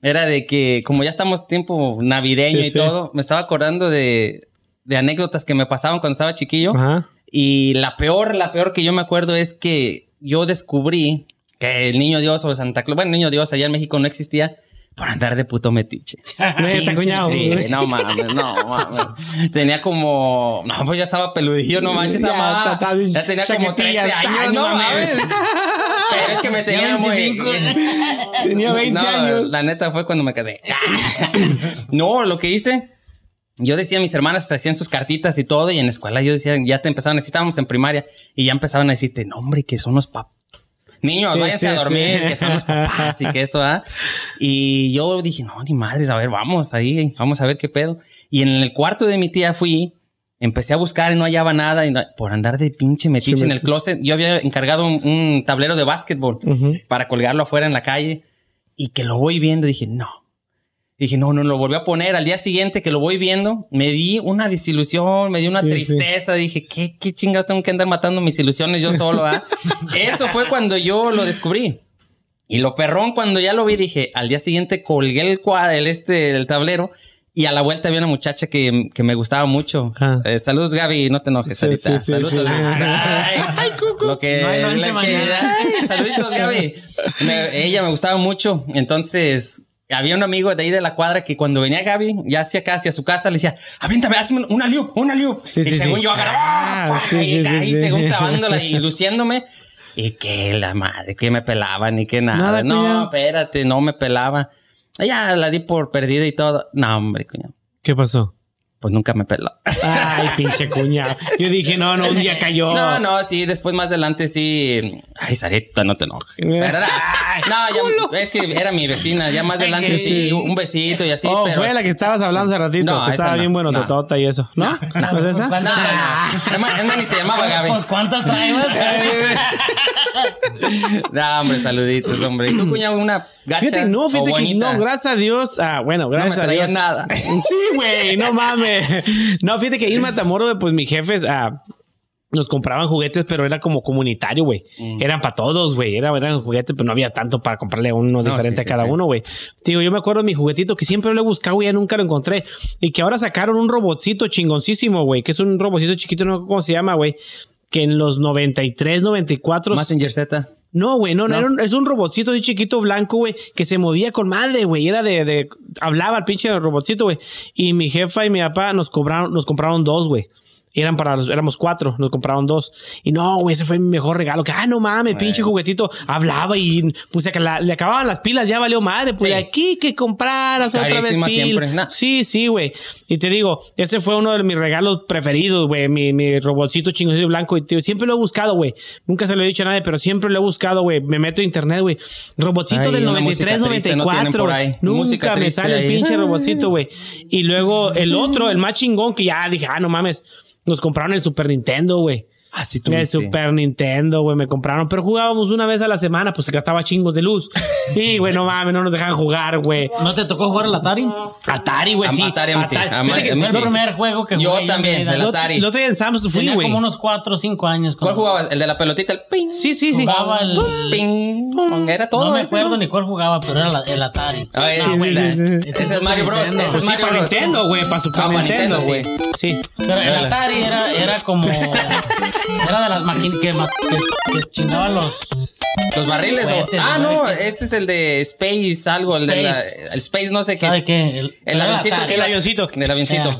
era de que como ya estamos tiempo navideño Sí, y sí. todo, me estaba acordando de, de anécdotas que me pasaban cuando estaba chiquillo. Ajá. Y la peor, la peor que yo me acuerdo es que yo descubrí que el niño Dios o Santa Claus, bueno, el niño Dios allá en México no existía por andar de puto metiche. Neta, cuñado. Sí, no mames, no mames. Tenía como. No, pues ya estaba peludillo, no manches, está Ya tenía como 13 chaquetillas. años, no mames. Pero es que me tenía muy. 25. Tenía 20 No, años. La neta fue cuando me casé. no, lo que hice. Yo decía, mis hermanas hacían sus cartitas y todo, y en la escuela yo decía, ya te empezaban, estábamos en primaria, y ya empezaban a decirte, no, hombre, que son los papás. Niños, Sí, váyanse sí, a dormir, sí. que son los papás y que esto. Y yo dije, no, ni madres, a ver, vamos ahí, vamos a ver qué pedo. Y en el cuarto de mi tía fui, empecé a buscar y no hallaba nada, y no- por andar de pinche metiche en el closet. Yo había encargado un, un tablero de básquetbol para colgarlo afuera en la calle y que lo voy viendo, dije, no. Dije, no, no, lo volví a poner. Al día siguiente que lo voy viendo, me di una desilusión, me di una Sí, tristeza. Dije, ¿qué, qué chingados tengo que andar matando mis ilusiones yo solo? ah?" Eso fue cuando yo lo descubrí. Y lo perrón, cuando ya lo vi, dije, al día siguiente colgué el cuadro, el, este, el tablero. Y a la vuelta había una muchacha que, que me gustaba mucho. Ah. Eh, saludos, Gaby. No te enojes Sí, ahorita. sí, sí, saludos. sí. Ay, Lo que, No hay lonche la que-. Ay, saluditos, Gaby. Me- ella me gustaba mucho. Entonces, había un amigo de ahí de la cuadra que cuando venía Gaby, ya hacia acá, hacia su casa, le decía, aviéntame, hazme una loop, una loop. Sí, y sí, según sí. yo agarraba, Ah, y ahí según clavándola y luciéndome. Y que la madre, que me pelaba, ni que nada. Nada, no, espérate, no me pelaba. Ya la di por perdida y todo. No, hombre, cuñado. ¿Qué pasó? Pues nunca me peló. Ay, pinche cuña. Yo dije, no, no, un día cayó. No, no, sí, después más adelante sí. Ay, Sarita, no te enojes. Pero era- no, ya, es que era mi vecina. Ya más adelante sí, un besito y así. oh, pero fue la que estabas hablando hace ratito. No, que estaba no. bien bueno, No. totota y eso. ¿No? ¿No es esa? No, no, no. Ni se llamaba Gaby. Pues cuántas traemos. No, hombre, saluditos, hombre. ¿Y tú, cuñado, una gacha Fíjate, no, fíjate que no, gracias a Dios. Ah, bueno, No gracias me a traía Dios. nada. Sí, güey, no mames. No, fíjate que ahí en Matamoros, pues mis jefes ah, nos compraban juguetes, pero era como comunitario, güey. Mm. Eran para todos, güey. Era, eran juguetes, pero no había tanto para comprarle a uno diferente sí, a cada sí, uno, güey. Digo, yo me acuerdo de mi juguetito que siempre lo he buscado, güey, ya nunca lo encontré. Y que ahora sacaron un robotcito chingoncísimo, güey, que es un robotcito chiquito, no sé cómo se llama, güey. Que en los 93, 94 Messenger Z. no, güey, no, no, ¿No? era un- es un robotcito así chiquito blanco, güey, que se movía con madre, güey. Era de, de, hablaba el pinche robotcito, güey. Y mi jefa y mi papá nos cobraron, nos compraron dos, güey. Eran para los, éramos cuatro, nos compraron dos. Y no, güey, ese fue mi mejor regalo. Que, ah, no mames, pinche juguetito. Hablaba y pues que la- le acababan las pilas, ya valió madre. Pues Sí. aquí que compraras otra vez Carísima pil. siempre, nah. Sí, sí, güey. Y te digo, ese fue uno de mis regalos preferidos, güey. Mi, mi robotcito chingoncito blanco. Y te- siempre lo he buscado, güey. Nunca se lo he dicho a nadie, pero siempre lo he buscado, güey. Me meto a internet, güey. Robotcito Ay, del una 93, música triste, no tienen 94. por ahí. Nunca me sale el pinche robotcito, güey. Y luego el otro, el más chingón, que ya dije, ah, no mames. Nos compraron el Super Nintendo, güey. Ah, sí, El Super Nintendo, güey, me compraron. Pero jugábamos una vez a la semana, pues se gastaba chingos de luz. Sí, güey, no mames, no nos dejaban jugar, güey. ¿No te tocó jugar al Atari? Atari, güey, sí. Atari a mí sí. A mí- Fíjate que a mí Fue el primer juego que Yo jugué en también, mi vida. el el Atari. otro día en Sam's fui, Tenía güey. como unos 4 o 5 años. ¿Cuál jugabas? ¿El de la pelotita? El ping. Sí, sí, sí. Jugaba el... Ping. pong. Era todo. no me acuerdo ni cuál jugaba, pero era el Atari. Sí. Ese es el Mario Bros. Ese es Sí, Mario para. Nintendo, güey, para Super Ah, para Nintendo, güey. Sí. Pero el. Atari era, era como... era de las máquinas que, que, que chingaban los... Los barriles. o- Ah, ¿no? que- ese es el de Space, algo. El de la, Space. el Space, no sé qué. ¿Sabe es. qué? El, El avioncito. Que El iba- avioncito. El avioncito. Ya.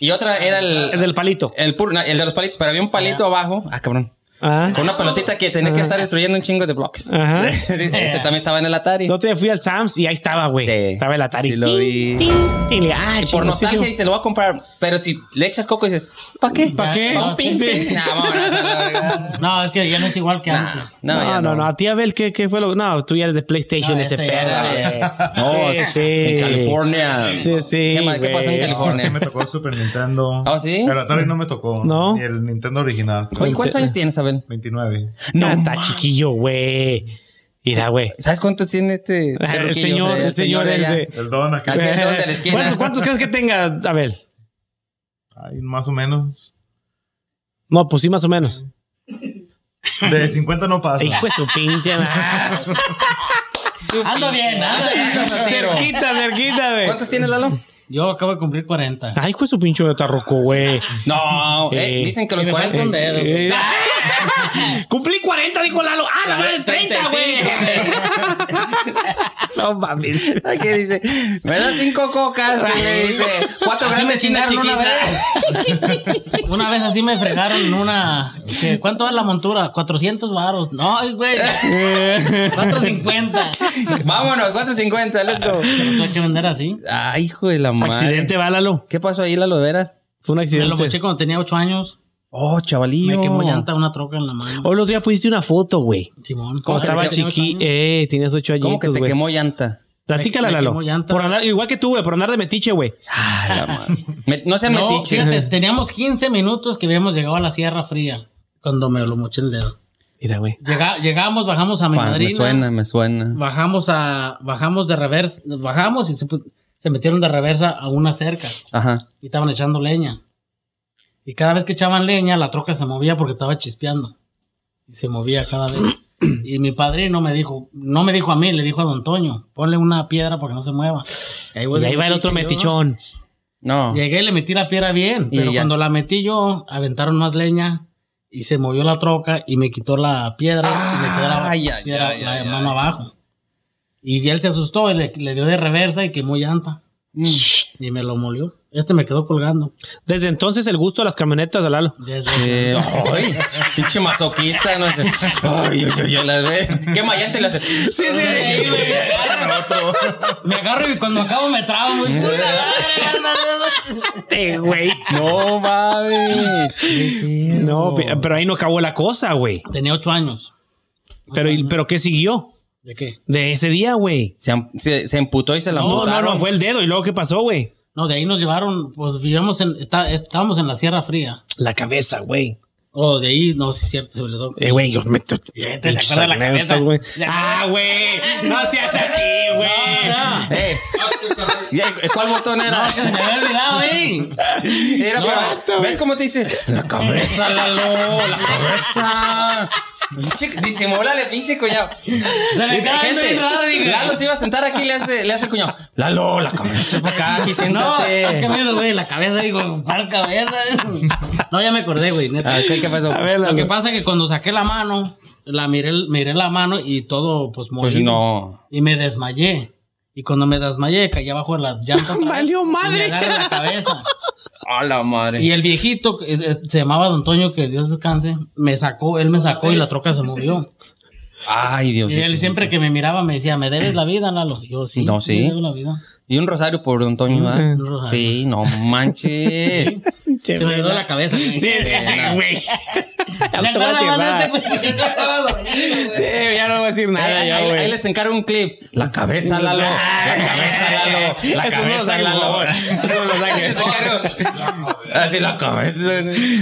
Y otra era el. El del palito. El, no, el de los palitos, pero había un palito Ya. abajo. Ah, cabrón. Ah. Con una pelotita que tenía que estar destruyendo un chingo de bloques. Ajá. Ese también estaba en el Atari. El otro día fui al Sam's y ahí estaba, güey. Sí. Estaba el Atari. Sí, lo vi. Tin, tin. Ah, Y por nostalgia dice, lo voy a comprar. Pero si le echas coco, dice, ¿para qué? ¿Pa' qué? ¿Para No, un sí. No, vámonos. No, es que ya no es igual que Nah, antes. No, No, no, no, A ti, Abel, ¿qué, qué fue lo No, tú ya eres de PlayStation, No, ese este pedo. güey. No, Sí, en California. Sí, sí, ¿Qué, más? ¿Qué pasó en. No, sí California? me tocó Super Nintendo. ¿Ah, sí? El Atari no me tocó. ¿No? Ni el Nintendo original. Oye, ¿cuántos años tienes, Abel? 29. No, está chiquillo, güey. Mira, güey. ¿Sabes cuántos tiene este? Ah, El señor, el señor ese. El Don aquí. Aquí. el don de la esquina. ¿Cuántos, cuántos crees que tenga, Abel? Ay, más o menos. No, pues sí, más o menos. De 50 no pasa. Hijo de su pinche. Ando bien, ando bien. cerquita, cerquita, güey. ¿Cuántos tienes, Lalo? Yo acabo de cumplir 40. Ay, hijo de su pinche tarroco, güey. No, eh, Eh, dicen que los y me 40. falta un dedo. Cumplí 40, dijo Lalo. Ah, la madre, 30, güey. No mames. Aquí dice, me da cinco cocas. Y le dice, cuatro Así grandes me chinas chingaron una chiquitas. Una vez así me fregaron en una. ¿Cuánto es la montura? 400 varos. No, güey. 450. Vámonos, 450, let's go. Pero que vender así. Ay, hijo de la madre. Accidente, va, Lalo. ¿Qué pasó ahí, Lalo, veras? Fue un Me accidente. lo moché cuando tenía 8 años. Oh, chavalillo. Me quemó llanta una troca en la mano. Hoy los días pusiste una foto, güey. Simón. Como estaba quemó chiqui, eh, tenías ocho añitos, ¿Cómo que te güey. quemó llanta? Platícala, Me- me Lalo. quemó llanta. Por andar, igual que tú, güey, por andar de metiche, güey. Ay, la madre. Me- no sean No, metiches. fíjate, teníamos 15 minutos que habíamos llegado a la Sierra Fría cuando me lo moché el dedo. Mira, güey. Llega- llegamos, bajamos a mi Fa, me madrina. suena, me suena. Bajamos a, bajamos de reversa, bajamos y se metieron de reversa a una cerca Ajá. y estaban echando leña. Y cada vez que echaban leña, la troca se movía porque estaba chispeando. Y se movía cada vez. Y mi padrino me dijo, no me dijo a mí, le dijo a don Toño, ponle una piedra para que no se mueva. Y ahí, Y ahí va el otro metichón. No. Llegué y le metí la piedra bien, pero ya cuando se- la metí yo, aventaron más leña y se movió la troca y me quitó la piedra y me quedó la, ay, piedra- ay, la ay, mano abajo. Y él se asustó y le, le dio de reversa y quemó llanta. Mm. Y me lo molió. Este me quedó colgando. Desde entonces el gusto de las camionetas de Lalo. Desde- Eh, ay, pinche masoquista, no sé. Ay, ay, ay, ay, las ve. ¿Qué mayante le hace? Sí, sí, Sí, me agarro, me agarro y cuando acabo me trabo. Este, güey. No mames. No, pero ahí no acabó la cosa, güey. Tenía ocho años. Pero, pero ¿qué siguió? ¿De qué? De ese día, güey. Se, se, se emputó y se la No, no, no, fue el dedo. ¿Y luego qué pasó, güey? No, de ahí nos llevaron, pues vivíamos en, está- estábamos en la Sierra Fría. La cabeza, güey. Oh, de ahí, no, sí es cierto, se me le dio. Eh, güey, yo me... ¿Te acuerdas de la cabeza? güey. Ah, güey. No seas así, güey. Eh, ya, ¿Cuál botón era? Se me había olvidado, eh. Era No, para- ¿Ves cómo te dice? La cabeza, Lalo, la cabeza. Pinche, disimúlale, pinche cuñado. Se me queda bien raro, dije. Lalo se iba a sentar aquí y le hace, le hace el cuñado. Lalo, la cabeza para acá, aquí No, siéntate. es que me hizo, güey, la cabeza, digo, ¿cuál cabeza? No, ya me acordé, güey, neta. Ah, ¿qué, qué pasó? A ver, Lo que pasa es que cuando saqué la mano, la miré, miré la mano y todo, pues, Pues molido. no. Y me desmayé. Y cuando me desmayé, caí abajo de la llanta. otra vez, Valió y madre. me agarré la cabeza. A la madre. Y el viejito, eh, se llamaba Don Toño, que Dios descanse, me sacó, él me sacó y la troca se movió. Ay, Dios. Y él siempre que me miraba me decía, ¿me debes la vida, Lalo? Yo, sí, No, sí. me debo la vida. Y un rosario por Don Toño, ¿verdad? Un rosario. Sí, no manches. Se me quedó la cabeza. Sí, güey. ¿Se Ya no te voy a decir nada. este, güey. Sí, ya no voy a decir nada, ahí- ya, ahí güey. les encargo un clip. La cabeza, Lalo. La cabeza, Lalo. La Eso no lo cabeza, Lalo. Eso no lo encargo. Así la cabeza.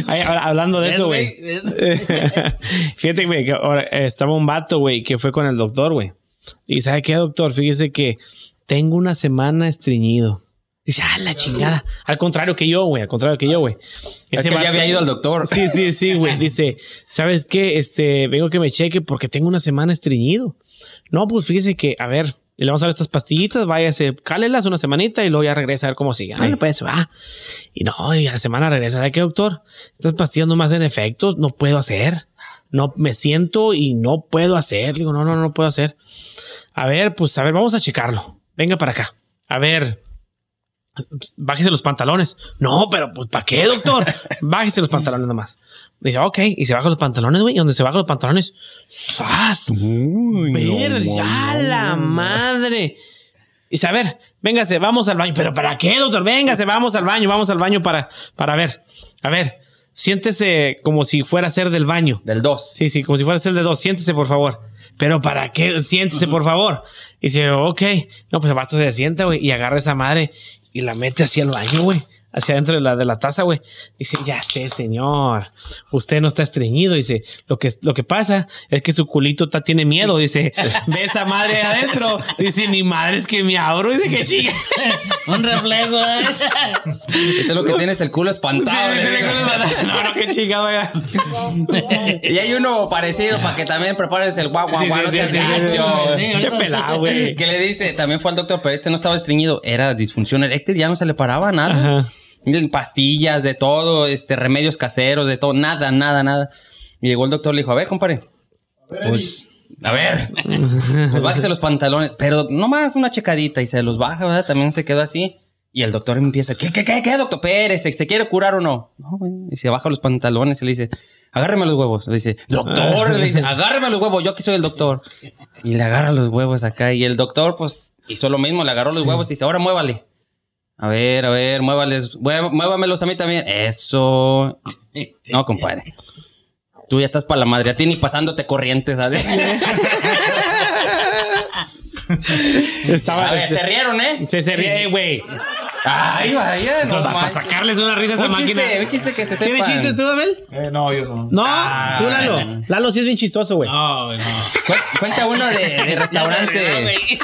Ay, ahora, hablando de ¿Ves, eso, güey. Fíjate, güey, que ahora estaba un vato, güey, que fue con el doctor, güey. Y ¿sabe qué, doctor? Fíjese que tengo una semana estreñido. Dice, ah, la chingada. Al contrario que yo, güey, al contrario que yo, güey. Es Ese que ya había ido al doctor. Sí, sí, sí, güey. Dice, ¿sabes qué? Este, vengo que me cheque porque tengo una semana estreñido. No, pues fíjese que, a ver, le vamos a dar estas pastillitas, váyase, cálelas una semanita y luego ya regresa a ver cómo sigue. Ah, pues va. Y no, y a la semana regresa. ¿Sabe qué, doctor? Estas pastillas no me hacen efectos, no puedo hacer. No, me siento y no puedo hacer. Digo, no, no, no puedo hacer. A ver, pues, a ver, vamos a checarlo. Venga para acá. A ver, bájese los pantalones. No, pero pues ¿para qué, doctor? Bájese los pantalones nomás. Dice, ok, y se baja los pantalones, güey, y donde se bajan los pantalones, ¡zas! Ver, ya la madre. Dice, a ver, véngase, vamos al baño. ¿Pero para qué, doctor? Véngase, vamos al baño, vamos al baño para, para ver. A ver, siéntese como si fuera a ser del baño. Del 2. Sí, sí, como si fuera a ser de dos. Siéntese, por favor. ¿Pero para qué? Siéntese, por favor. Y dice, ok. No, pues el vato se sienta, güey, y agarra esa madre y la mete hacia el baño, güey. Hacia adentro de la, de la taza, güey. Dice, ya sé, señor. Usted no está estreñido. Dice, lo que, lo que pasa es que su culito está, tiene miedo. Dice, ve esa madre adentro. Dice, mi madre es que me abro. Dice, que chica. Un reflejo, ¿eh? Esto es lo que tienes el culo espantado. No, no, qué chica, güey. y hay uno parecido para que también prepares el guau, guau, Sí, guau, sí, no sí, seas sí, sí, gacho. sí. Che pelado, güey. Que le dice, también fue al doctor, pero este no estaba estreñido, era disfunción eréctil, ya no se le paraba nada. Ajá. Pastillas, de todo, este, remedios caseros, de todo, nada, nada, nada. Y llegó el doctor, le dijo, a ver, compadre. Pues, a ver, pues bájese los pantalones, pero nomás una checadita y se los baja, ¿verdad? También se quedó así. Y el doctor empieza, ¿qué, qué, qué, qué, doctor Pérez? ¿Se quiere curar o no? No. Y se baja los pantalones y le dice, agárreme los huevos. Le dice, doctor, le dice, agárreme los huevos, yo aquí soy el doctor. Y le agarra los huevos acá. Y el doctor, pues, hizo lo mismo, le agarró los huevos y dice, ahora muévale. A ver, a ver, muévales, mué- muévamelos a mí también. Eso. No, compadre. Tú ya estás para la madre. A ti ni pasándote corrientes, ¿sabes? Estaba. a ver, este- se rieron, ¿eh? se, eh, güey. Ay, vaya. No para manches. sacarles una risa a esa un máquina. chiste, un chiste que se sepa. ¿Tienes chiste tú, Abel? Eh, no, yo no. No, Ah. tú, Lalo. Lalo sí es bien chistoso, güey. No, güey, no. Cuenta uno de, de restaurante.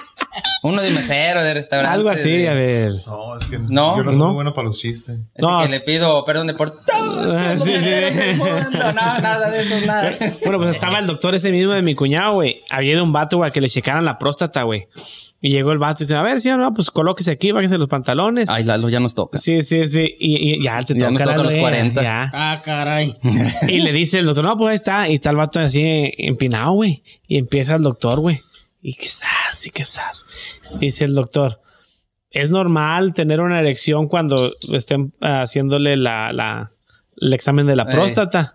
Uno de mesero, de restaurante. Algo así, de- a ver. No, es que No, yo no soy no. muy bueno para los chistes. Así No. que le pido perdón de por todos Ah, sí, sí. No, nada de eso, nada. Bueno, pues estaba el doctor ese mismo de mi cuñado, güey. Había ido un vato, güey, a que le checaran la próstata, güey. Y llegó el vato y dice, a ver, señor, no, pues colóquese aquí, bájese los pantalones. Ay, Lalo, ya nos toca. Sí, sí, sí. Y, y ya, te Ya toca, nos toca Lalo, los eh, 40. Ya. Ah, caray. Y le dice el doctor, no, pues ahí está. Y está el vato así empinado, güey. Y empieza el doctor, güey. Y quizás, y quizás. Dice el doctor, es normal tener una erección cuando estén haciéndole la, la- el examen de la próstata.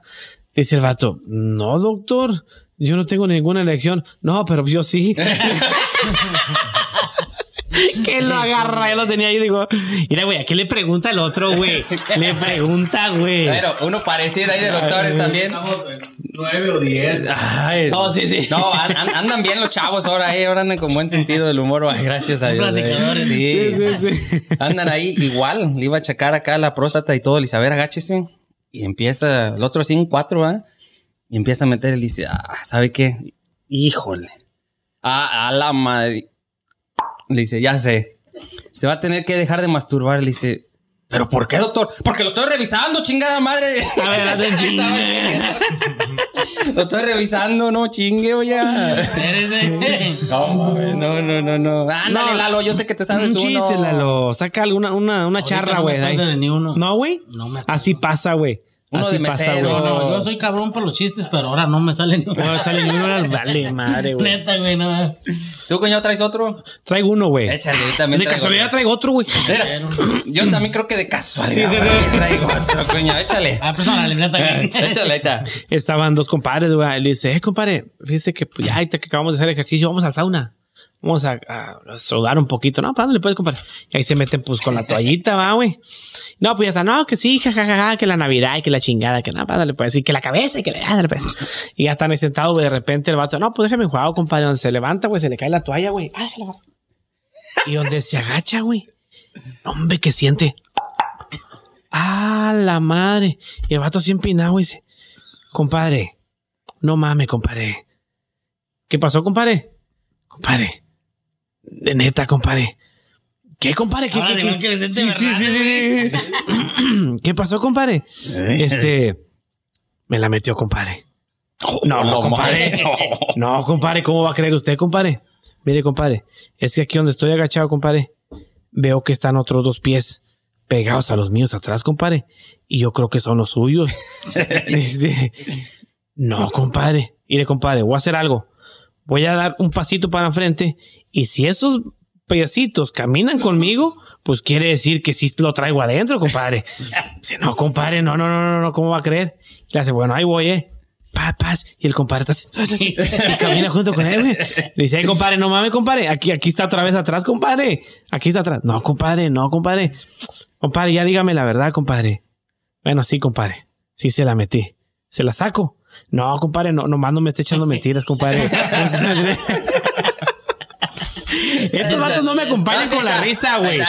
Dice el vato, no, doctor, yo no tengo ninguna erección. No, pero yo sí. que lo agarra, ya lo tenía ahí, digo, mira, güey, ¿a qué le pregunta el otro, güey? Le pregunta, güey. Pero uno parecido ahí de doctores también. Nueve o diez. Ay, No, sí, sí. No, an- an- andan bien los chavos ahora, eh. Ahora andan con buen sentido del humor. Ay, gracias a Dios. Platicadores. Sí. Sí, sí, sí. Andan ahí igual. Le iba a checar acá la próstata y todo. Le dice, a ver, agáchese. Y empieza, el otro así en cuatro, ¿ah? Y empieza a meter y dice, ah, ¿sabe qué? Híjole. Ah, a la madre. Le dice, ya sé. Se va a tener que dejar de masturbar. Le dice, ¿pero por qué, doctor? Porque lo estoy revisando, chingada madre. A ver, chingue. chingando. Lo estoy revisando, no chingue, oye. No, mames, no, no, no, no. Ándale, No. Lalo, yo sé que te sabes Un uno. chiste, Lalo. Saca alguna, una, una charra, no me güey. ni uno. No, güey. No me acuerdo. Así pasa, güey. Uno Así de pasa, mesero. güey. No, yo soy cabrón para los chistes, pero ahora no me sale ni No sale ni uno, vale, madre, güey. Neta, güey, no. ¿Tú, coño, traes otro? Traigo uno, güey. Échale, yo también De traigo casualidad otro. traigo otro, güey. Yo también creo que de casualidad. Sí, sí, Traigo otro, coño, échale. Ah, pues no, la libreta, güey. Échale, ahí está. Estaban dos compadres, güey. Le dice, eh, compadre, fíjese que pues, ya ahorita que acabamos de hacer ejercicio, vamos al sauna. Vamos a, a, a sudar un poquito. No, ¿para dónde puedes, compadre? Y ahí se meten, pues, con la toallita, va, güey. No, pues ya está, no, que sí, jajaja, que la Navidad y que la chingada, que nada, dale, pues, y que la cabeza y que le dale, pues. Y ya están ahí sentados, güey. De repente el vato, no, pues déjame jugar, compadre. Donde se levanta, güey, se le cae la toalla, güey. Ah. Y donde se agacha, güey. No, hombre, que siente. Ah, la madre. Y el vato así empinado, güey. dice, Compadre, no mames, compadre. ¿Qué pasó, compadre? Compadre. De neta, compadre. ¿Qué, compadre? ¿Qué, Ahora qué, sí, qué? Sí, sí, verdad, sí, sí. ¿Qué pasó, compadre? Este. Me la metió, compadre. No, no, compadre. No, compadre, ¿cómo va a creer usted, compadre? Mire, compadre, es que aquí donde estoy agachado, compadre, veo que están otros dos pies pegados a los míos atrás, compadre. Y yo creo que son los suyos. Dice, no, compadre. Mire, compadre, voy a hacer algo. Voy a dar un pasito para enfrente y si esos piecitos caminan conmigo, pues quiere decir que sí lo traigo adentro, compadre. Dice, no, compadre, no, no, no, no, no, ¿cómo va a creer? Le hace, bueno, ahí voy, eh. Paz, paz. Y el compadre está así, y camina junto con él, güey. Le dice, "Ey, compadre, no mames, compadre. Aquí, aquí está otra vez atrás, compadre. Aquí está atrás. No, compadre, no, compadre. Compadre, ya dígame la verdad, compadre. Bueno, sí, compadre. Sí se la metí. ¿Se la saco? No, compadre, no, nomás no me esté echando mentiras, compadre. Estos vatos no me acompañan sí con la risa, güey.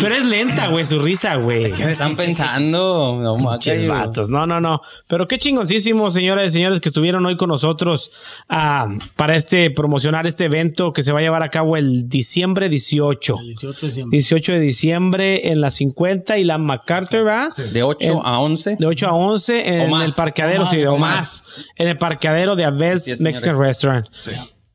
Pero es lenta, güey, su risa, güey. ¿Qué me están pensando? No, macho. vatos. No, no, no. Pero qué chingoncísimo, señoras y señores, que estuvieron hoy con nosotros ah, para este promocionar este evento que se va a llevar a cabo el diciembre 18. El 18 de diciembre. 18 de diciembre en la 50 y la MacArthur, ¿verdad? De 8 En- a 11. De 8 a 11 en O más. el parqueadero, O más, sí, o o más. En el parqueadero de Abel's Mexican señores. Restaurant.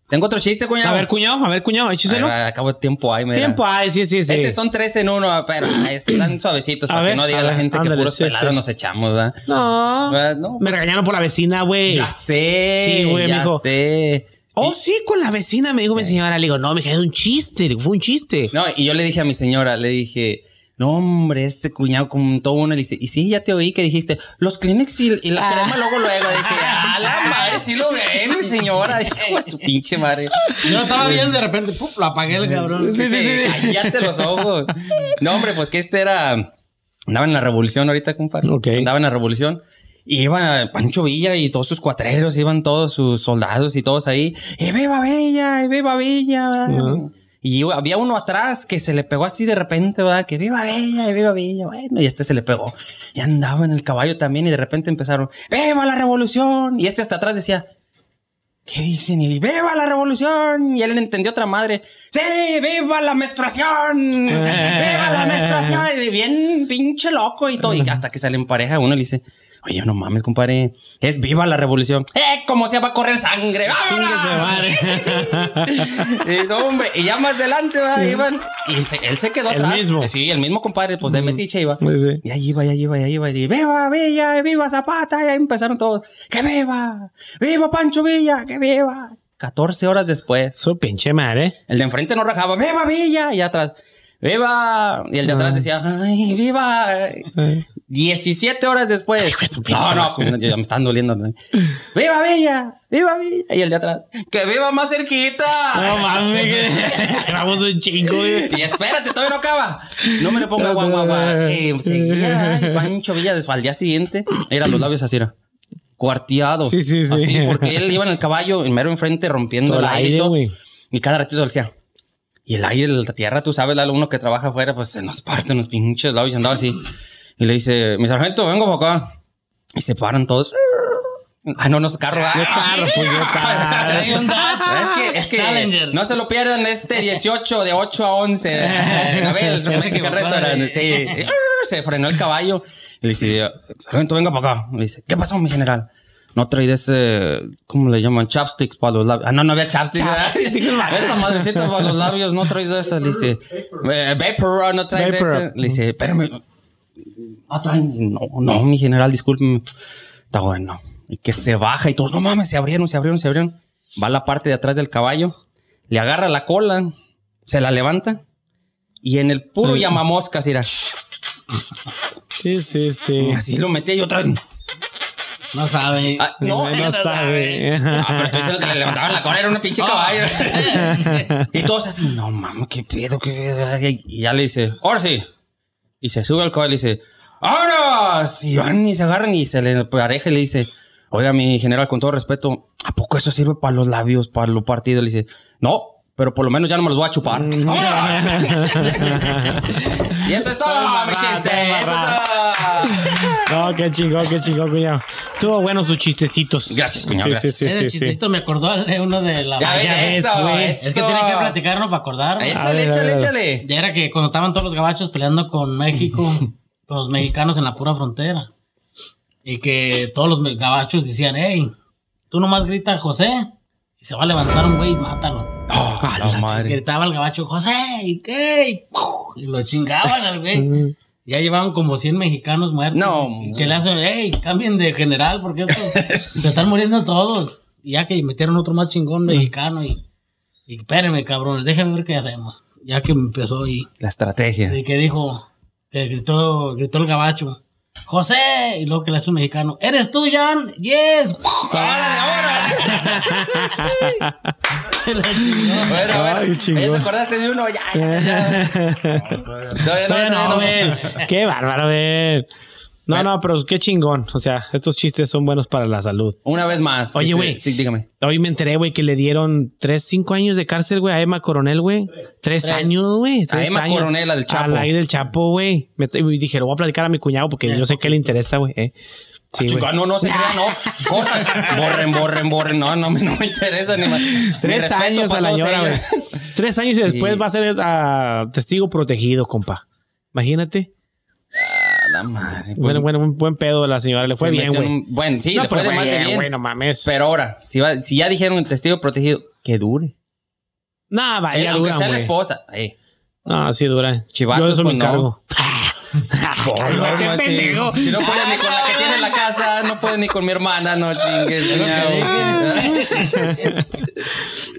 Tengo otro chiste, cuñado. A ver, cuñado, a ver, cuñado, écheselo. Ay, Acabo de tiempo ahí, mira. Tiempo hay, sí, sí, sí. Estos son tres en uno, pero están suavecitos A para ver, que no diga a la gente que puros sí, pelados sí. nos echamos, ¿verdad? No. ¿Verdad? No, Me pues, regañaron por la vecina, güey. Ya sé. Sí, güey, ya mijo. sé. Oh, sí, con la vecina, me dijo mi señora. Le digo, no, me es un chiste, fue un chiste. No, y yo le dije a mi señora, le dije, no, hombre, este cuñado contó uno. Le dice, y sí, ya te oí que dijiste, los Kleenex y, y la Ah. crema luego, luego. Dije, ah, la madre, sí lo ve, mi señora. Dije, "Hijo de su pinche madre. Yo lo estaba viendo y de repente, ¡pum! Lo apagué el cabrón. Sí, sí, sí. Cállate los ojos. No, hombre, pues que este era. Andaba en la revolución ahorita, compadre. Ok. Andaba en la revolución. Y iba Pancho Villa y todos sus cuatreros, iban todos sus soldados y todos ahí. ¡Y viva Villa! ¡Y viva Villa! Ujú. Y había uno atrás que se le pegó así de repente, ¿verdad? Que viva Villa, y viva Villa. Bueno, y este se le pegó. Y andaba en el caballo también y de repente empezaron, ¡Viva la revolución! Y este hasta atrás decía, ¿Qué dicen? Y viva la revolución. Y él entendió otra madre. Sí, viva la menstruación. viva la menstruación. Y bien pinche loco y todo. Y hasta que sale en pareja uno le dice, oye, no mames, compadre. Es viva la revolución. Eh, como se va a correr sangre. ¡Vámonos! y no, hombre. Y ya más adelante va, iban. Y se- él se quedó El atrás. mismo. Sí, el mismo compadre, pues de metiche iba. Sí, sí. Y ahí iba, y ahí iba, y ahí iba. Y viva Villa, viva Zapata. Y ahí empezaron todos. ¡Que viva! ¡Viva Pancho Villa! ¡Que viva! 14 horas después, Su pinche madre. el de enfrente no rajaba. ¡Viva Villa! Y atrás. ¡Viva! Y el de atrás decía, ¡ay, viva! 17 horas después. No, no, madre. ya me están doliendo. ¡Viva Villa! ¡Viva Villa! Y el de atrás, ¡que viva más cerquita! No mames, que grabamos un chingo, güey. Y espérate, todavía no acaba. No me le ponga guau, guau, guau. Eh, seguía ay, Pancho Villa después al día siguiente. Eran los labios así, era. Cuarteados. Sí, sí, sí. Así, porque él iba en el caballo, en mero enfrente, rompiendo Todo el el aire y todo. cada ratito decía. Y el aire, la tierra, tú sabes, Lalo, uno que trabaja afuera, pues se nos parten los pinches labios y andaba así. Y le dice, mi sargento, vengo para acá. Y se paran todos. Ah, no, no es carro. No es carro, pues, es carro. Es que, es que Challenger. no se lo pierdan este 18 de 8 a 11. A ver, el Ya se Mexican Restaurant. eh. Sí. Se frenó el caballo. Y le dice, sargento, venga para acá. Le dice, ¿qué pasó, mi general? No traí ese, ¿cómo le llaman? Chapsticks para los labios. Ah, no, no había chapsticks. Esta madrecita para los labios, no traes eso. Le dice, "Eh, Vapor, no traes ese. Le dice, espérame. No traen. No, no, mi general, discúlpeme. Está bueno. Y que se baja y todos, no mames, se abrieron, se abrieron, se abrieron. Va a la parte de atrás del caballo, le agarra la cola, se la levanta y en el puro Mm. llamamoscas, mira, Sí, sí, sí. así lo metía y otra vez. No sabe. Ah, no, no sabe. Ah, pero estoy diciendo que le levantaban la cola, era una pinche caballo. y todos así, no mames, qué pedo, qué pedo. Y ya le dice, ahora sí. Y se sube al caballo y dice, ahora. Y van y se agarran y se le pareja y le dice, oiga, mi general, con todo respeto, ¿a poco eso sirve para los labios, para los partidos? Le dice, no. Pero por lo menos ya no me los voy a chupar. Y eso es todo, mi chiste. Eso es todo. No, qué chingón, qué chingón, cuñado. Estuvo bueno sus chistecitos. Gracias, cuñado, Sí, gracias. sí, sí, Ese sí, sí. chistecito me acordó de uno de la Ya ves, güey. eso. Es que tienen que platicarnos para acordar. Échale, A ver, a échale, échale. Ya era que cuando estaban todos los gabachos peleando con México, con los mexicanos en la pura frontera. Y que todos los gabachos decían, hey, tú nomás grita José. Y se va a levantar un güey y mátalo. Ah, la madre. Gritaba el gabacho, José, ¿y qué? Y lo chingaban al güey. Ya llevaban como 100 mexicanos muertos. No. Y que le hacen, hey, cambien de general porque estos se están muriendo todos. Y ya que metieron otro más chingón mexicano y, y espérenme, cabrones, déjenme ver qué hacemos. ya que empezó y, La estrategia. y que dijo, que gritó, gritó el gabacho. José, y luego que le hace un mexicano, ¿eres tú, Jan? Yes. La chingó. Bueno, Ay, bueno. chingón. ¿Ya te acordaste de uno? Ya, ya, ya. Todavía no, Todavía no, todavía no. ven. Qué bárbaro, ven. No, Bueno. no, pero qué chingón. O sea, estos chistes son buenos para la salud. Una vez más. Oye, Este, güey. Sí, dígame. Hoy me enteré, güey, que le dieron tres, cinco años de cárcel, güey, a Emma Coronel, güey. Tres, Tres. años, güey. tres Emma años. Coronel, la del Chapo. A la del Chapo, güey. Y dije, lo voy a platicar a mi cuñado porque yo sé que le interesa, güey. eh. Sí. Chico, no, no se crean, no. Borren, borren, borren. No, no, me- no me interesa ni más. Tres años a la señora, güey. Tres años y después va a ser ah, testigo protegido, compa. Imagínate. La madre. pues, bueno, bueno, un buen pedo la señora. Le fue se bien, güey. un- Bueno, sí, No, le fue de más de bien. güey, no mames. Pero ahora, si, va- si ya dijeron testigo protegido, que dure. No, va, Eh, aunque sea la esposa. Eh. No, sí dura. Chivatos, Yo eso pues, me no. Cálmate, Cálmate, pendejo. Si no puedes ni con la que tiene en la casa, no puedes ni con mi hermana, no chingues.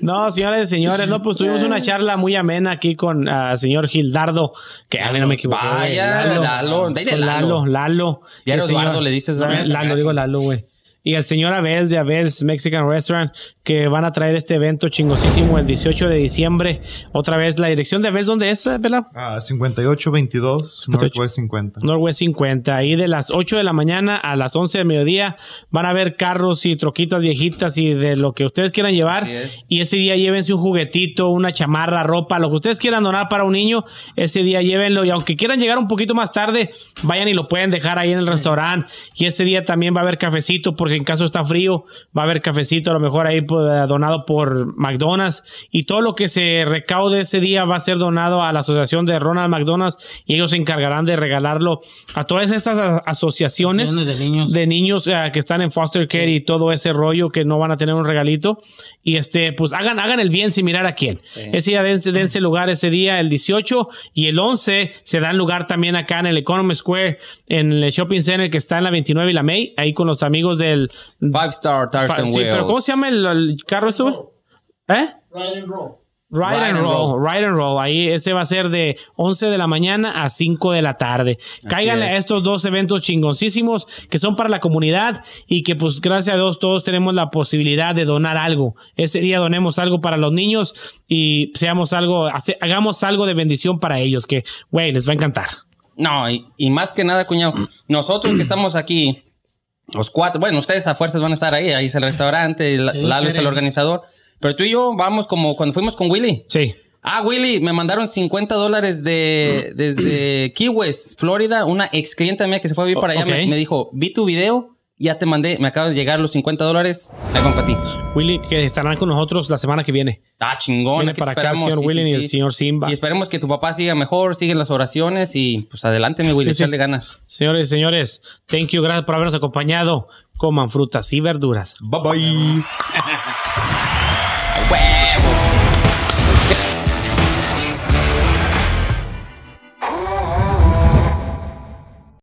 No, señores y señores, no, pues tuvimos una charla muy amena aquí con el señor Gildardo, que a mí no me equivoco. Vaya, Lalo, dile Con Lalo. Lalo, Lalo. Ya El Eduardo señor- le dices, ¿ah? Lalo, digo Lalo, güey. Y el señor Abels de Abels Mexican Restaurant, que van a traer este evento chingosísimo el 18 de diciembre. Otra vez, la dirección de Abels, ¿dónde es, Vela? Ah, 5822 Northwest 50. Norwest 50. Ahí de las 8 de la mañana a las 11 del mediodía van a ver carros y troquitas viejitas y de lo que ustedes quieran llevar. Así es. Y ese día llévense un juguetito, una chamarra, ropa, lo que ustedes quieran donar para un niño. Ese día llévenlo. Y aunque quieran llegar un poquito más tarde, vayan y lo pueden dejar ahí en el restaurante. Y ese día también va a haber cafecito, por si en caso está frío, va a haber cafecito a lo mejor ahí pues, donado por McDonald's. Y todo lo que se recaude ese día va a ser donado a la asociación de Ronald McDonald's y ellos se encargarán de regalarlo a todas estas asociaciones Asociaciones de niños. de niños eh, que están en foster care y todo ese rollo que no van a tener un regalito y este pues hagan hagan el bien sin mirar a quién ese día dense, dense lugar ese día el 18 y el 11 se dan lugar también acá en el Economy Square en el shopping center que está en la 29 y la May ahí con los amigos del Five Star Tires Fa- and sí, Wheels. pero ¿cómo se llama el, el carro güey? ¿Eh? Ride and roll. Ride, and roll, ride and roll. Ahí ese va a ser de 11 de la mañana a 5 de la tarde. Cáiganle es. a estos dos eventos chingoncísimos que son para la comunidad y que pues gracias a Dios todos tenemos la posibilidad de donar algo. Ese día donemos algo para los niños y seamos algo, hace- hagamos algo de bendición para ellos que, güey, les va a encantar. No, y, y más que nada, cuñado, nosotros que estamos aquí, los cuatro, bueno, ustedes a fuerzas van a estar ahí, ahí es el restaurante, Dios Lalo es el organizador, pero tú y yo vamos como cuando fuimos con Willy. Sí. Ah, Willy, me mandaron 50 dólares de, desde Key West, Florida. Una ex clienta mía que se fue a vivir para allá me, me dijo, vi tu video, ya te mandé, me acaban de llegar los 50 dólares, ahí van para ti. Willy, que estarán con nosotros la semana que viene. Ah, chingón, Viene para acá el señor Sí, Willy sí, y el sí. señor Simba. Y esperemos que tu papá siga mejor, sigue las oraciones y pues adelante, mi Willy, Sí, sí. echarle ganas. Señores y señores, thank you, gracias por habernos acompañado. Coman frutas y verduras. Bye bye.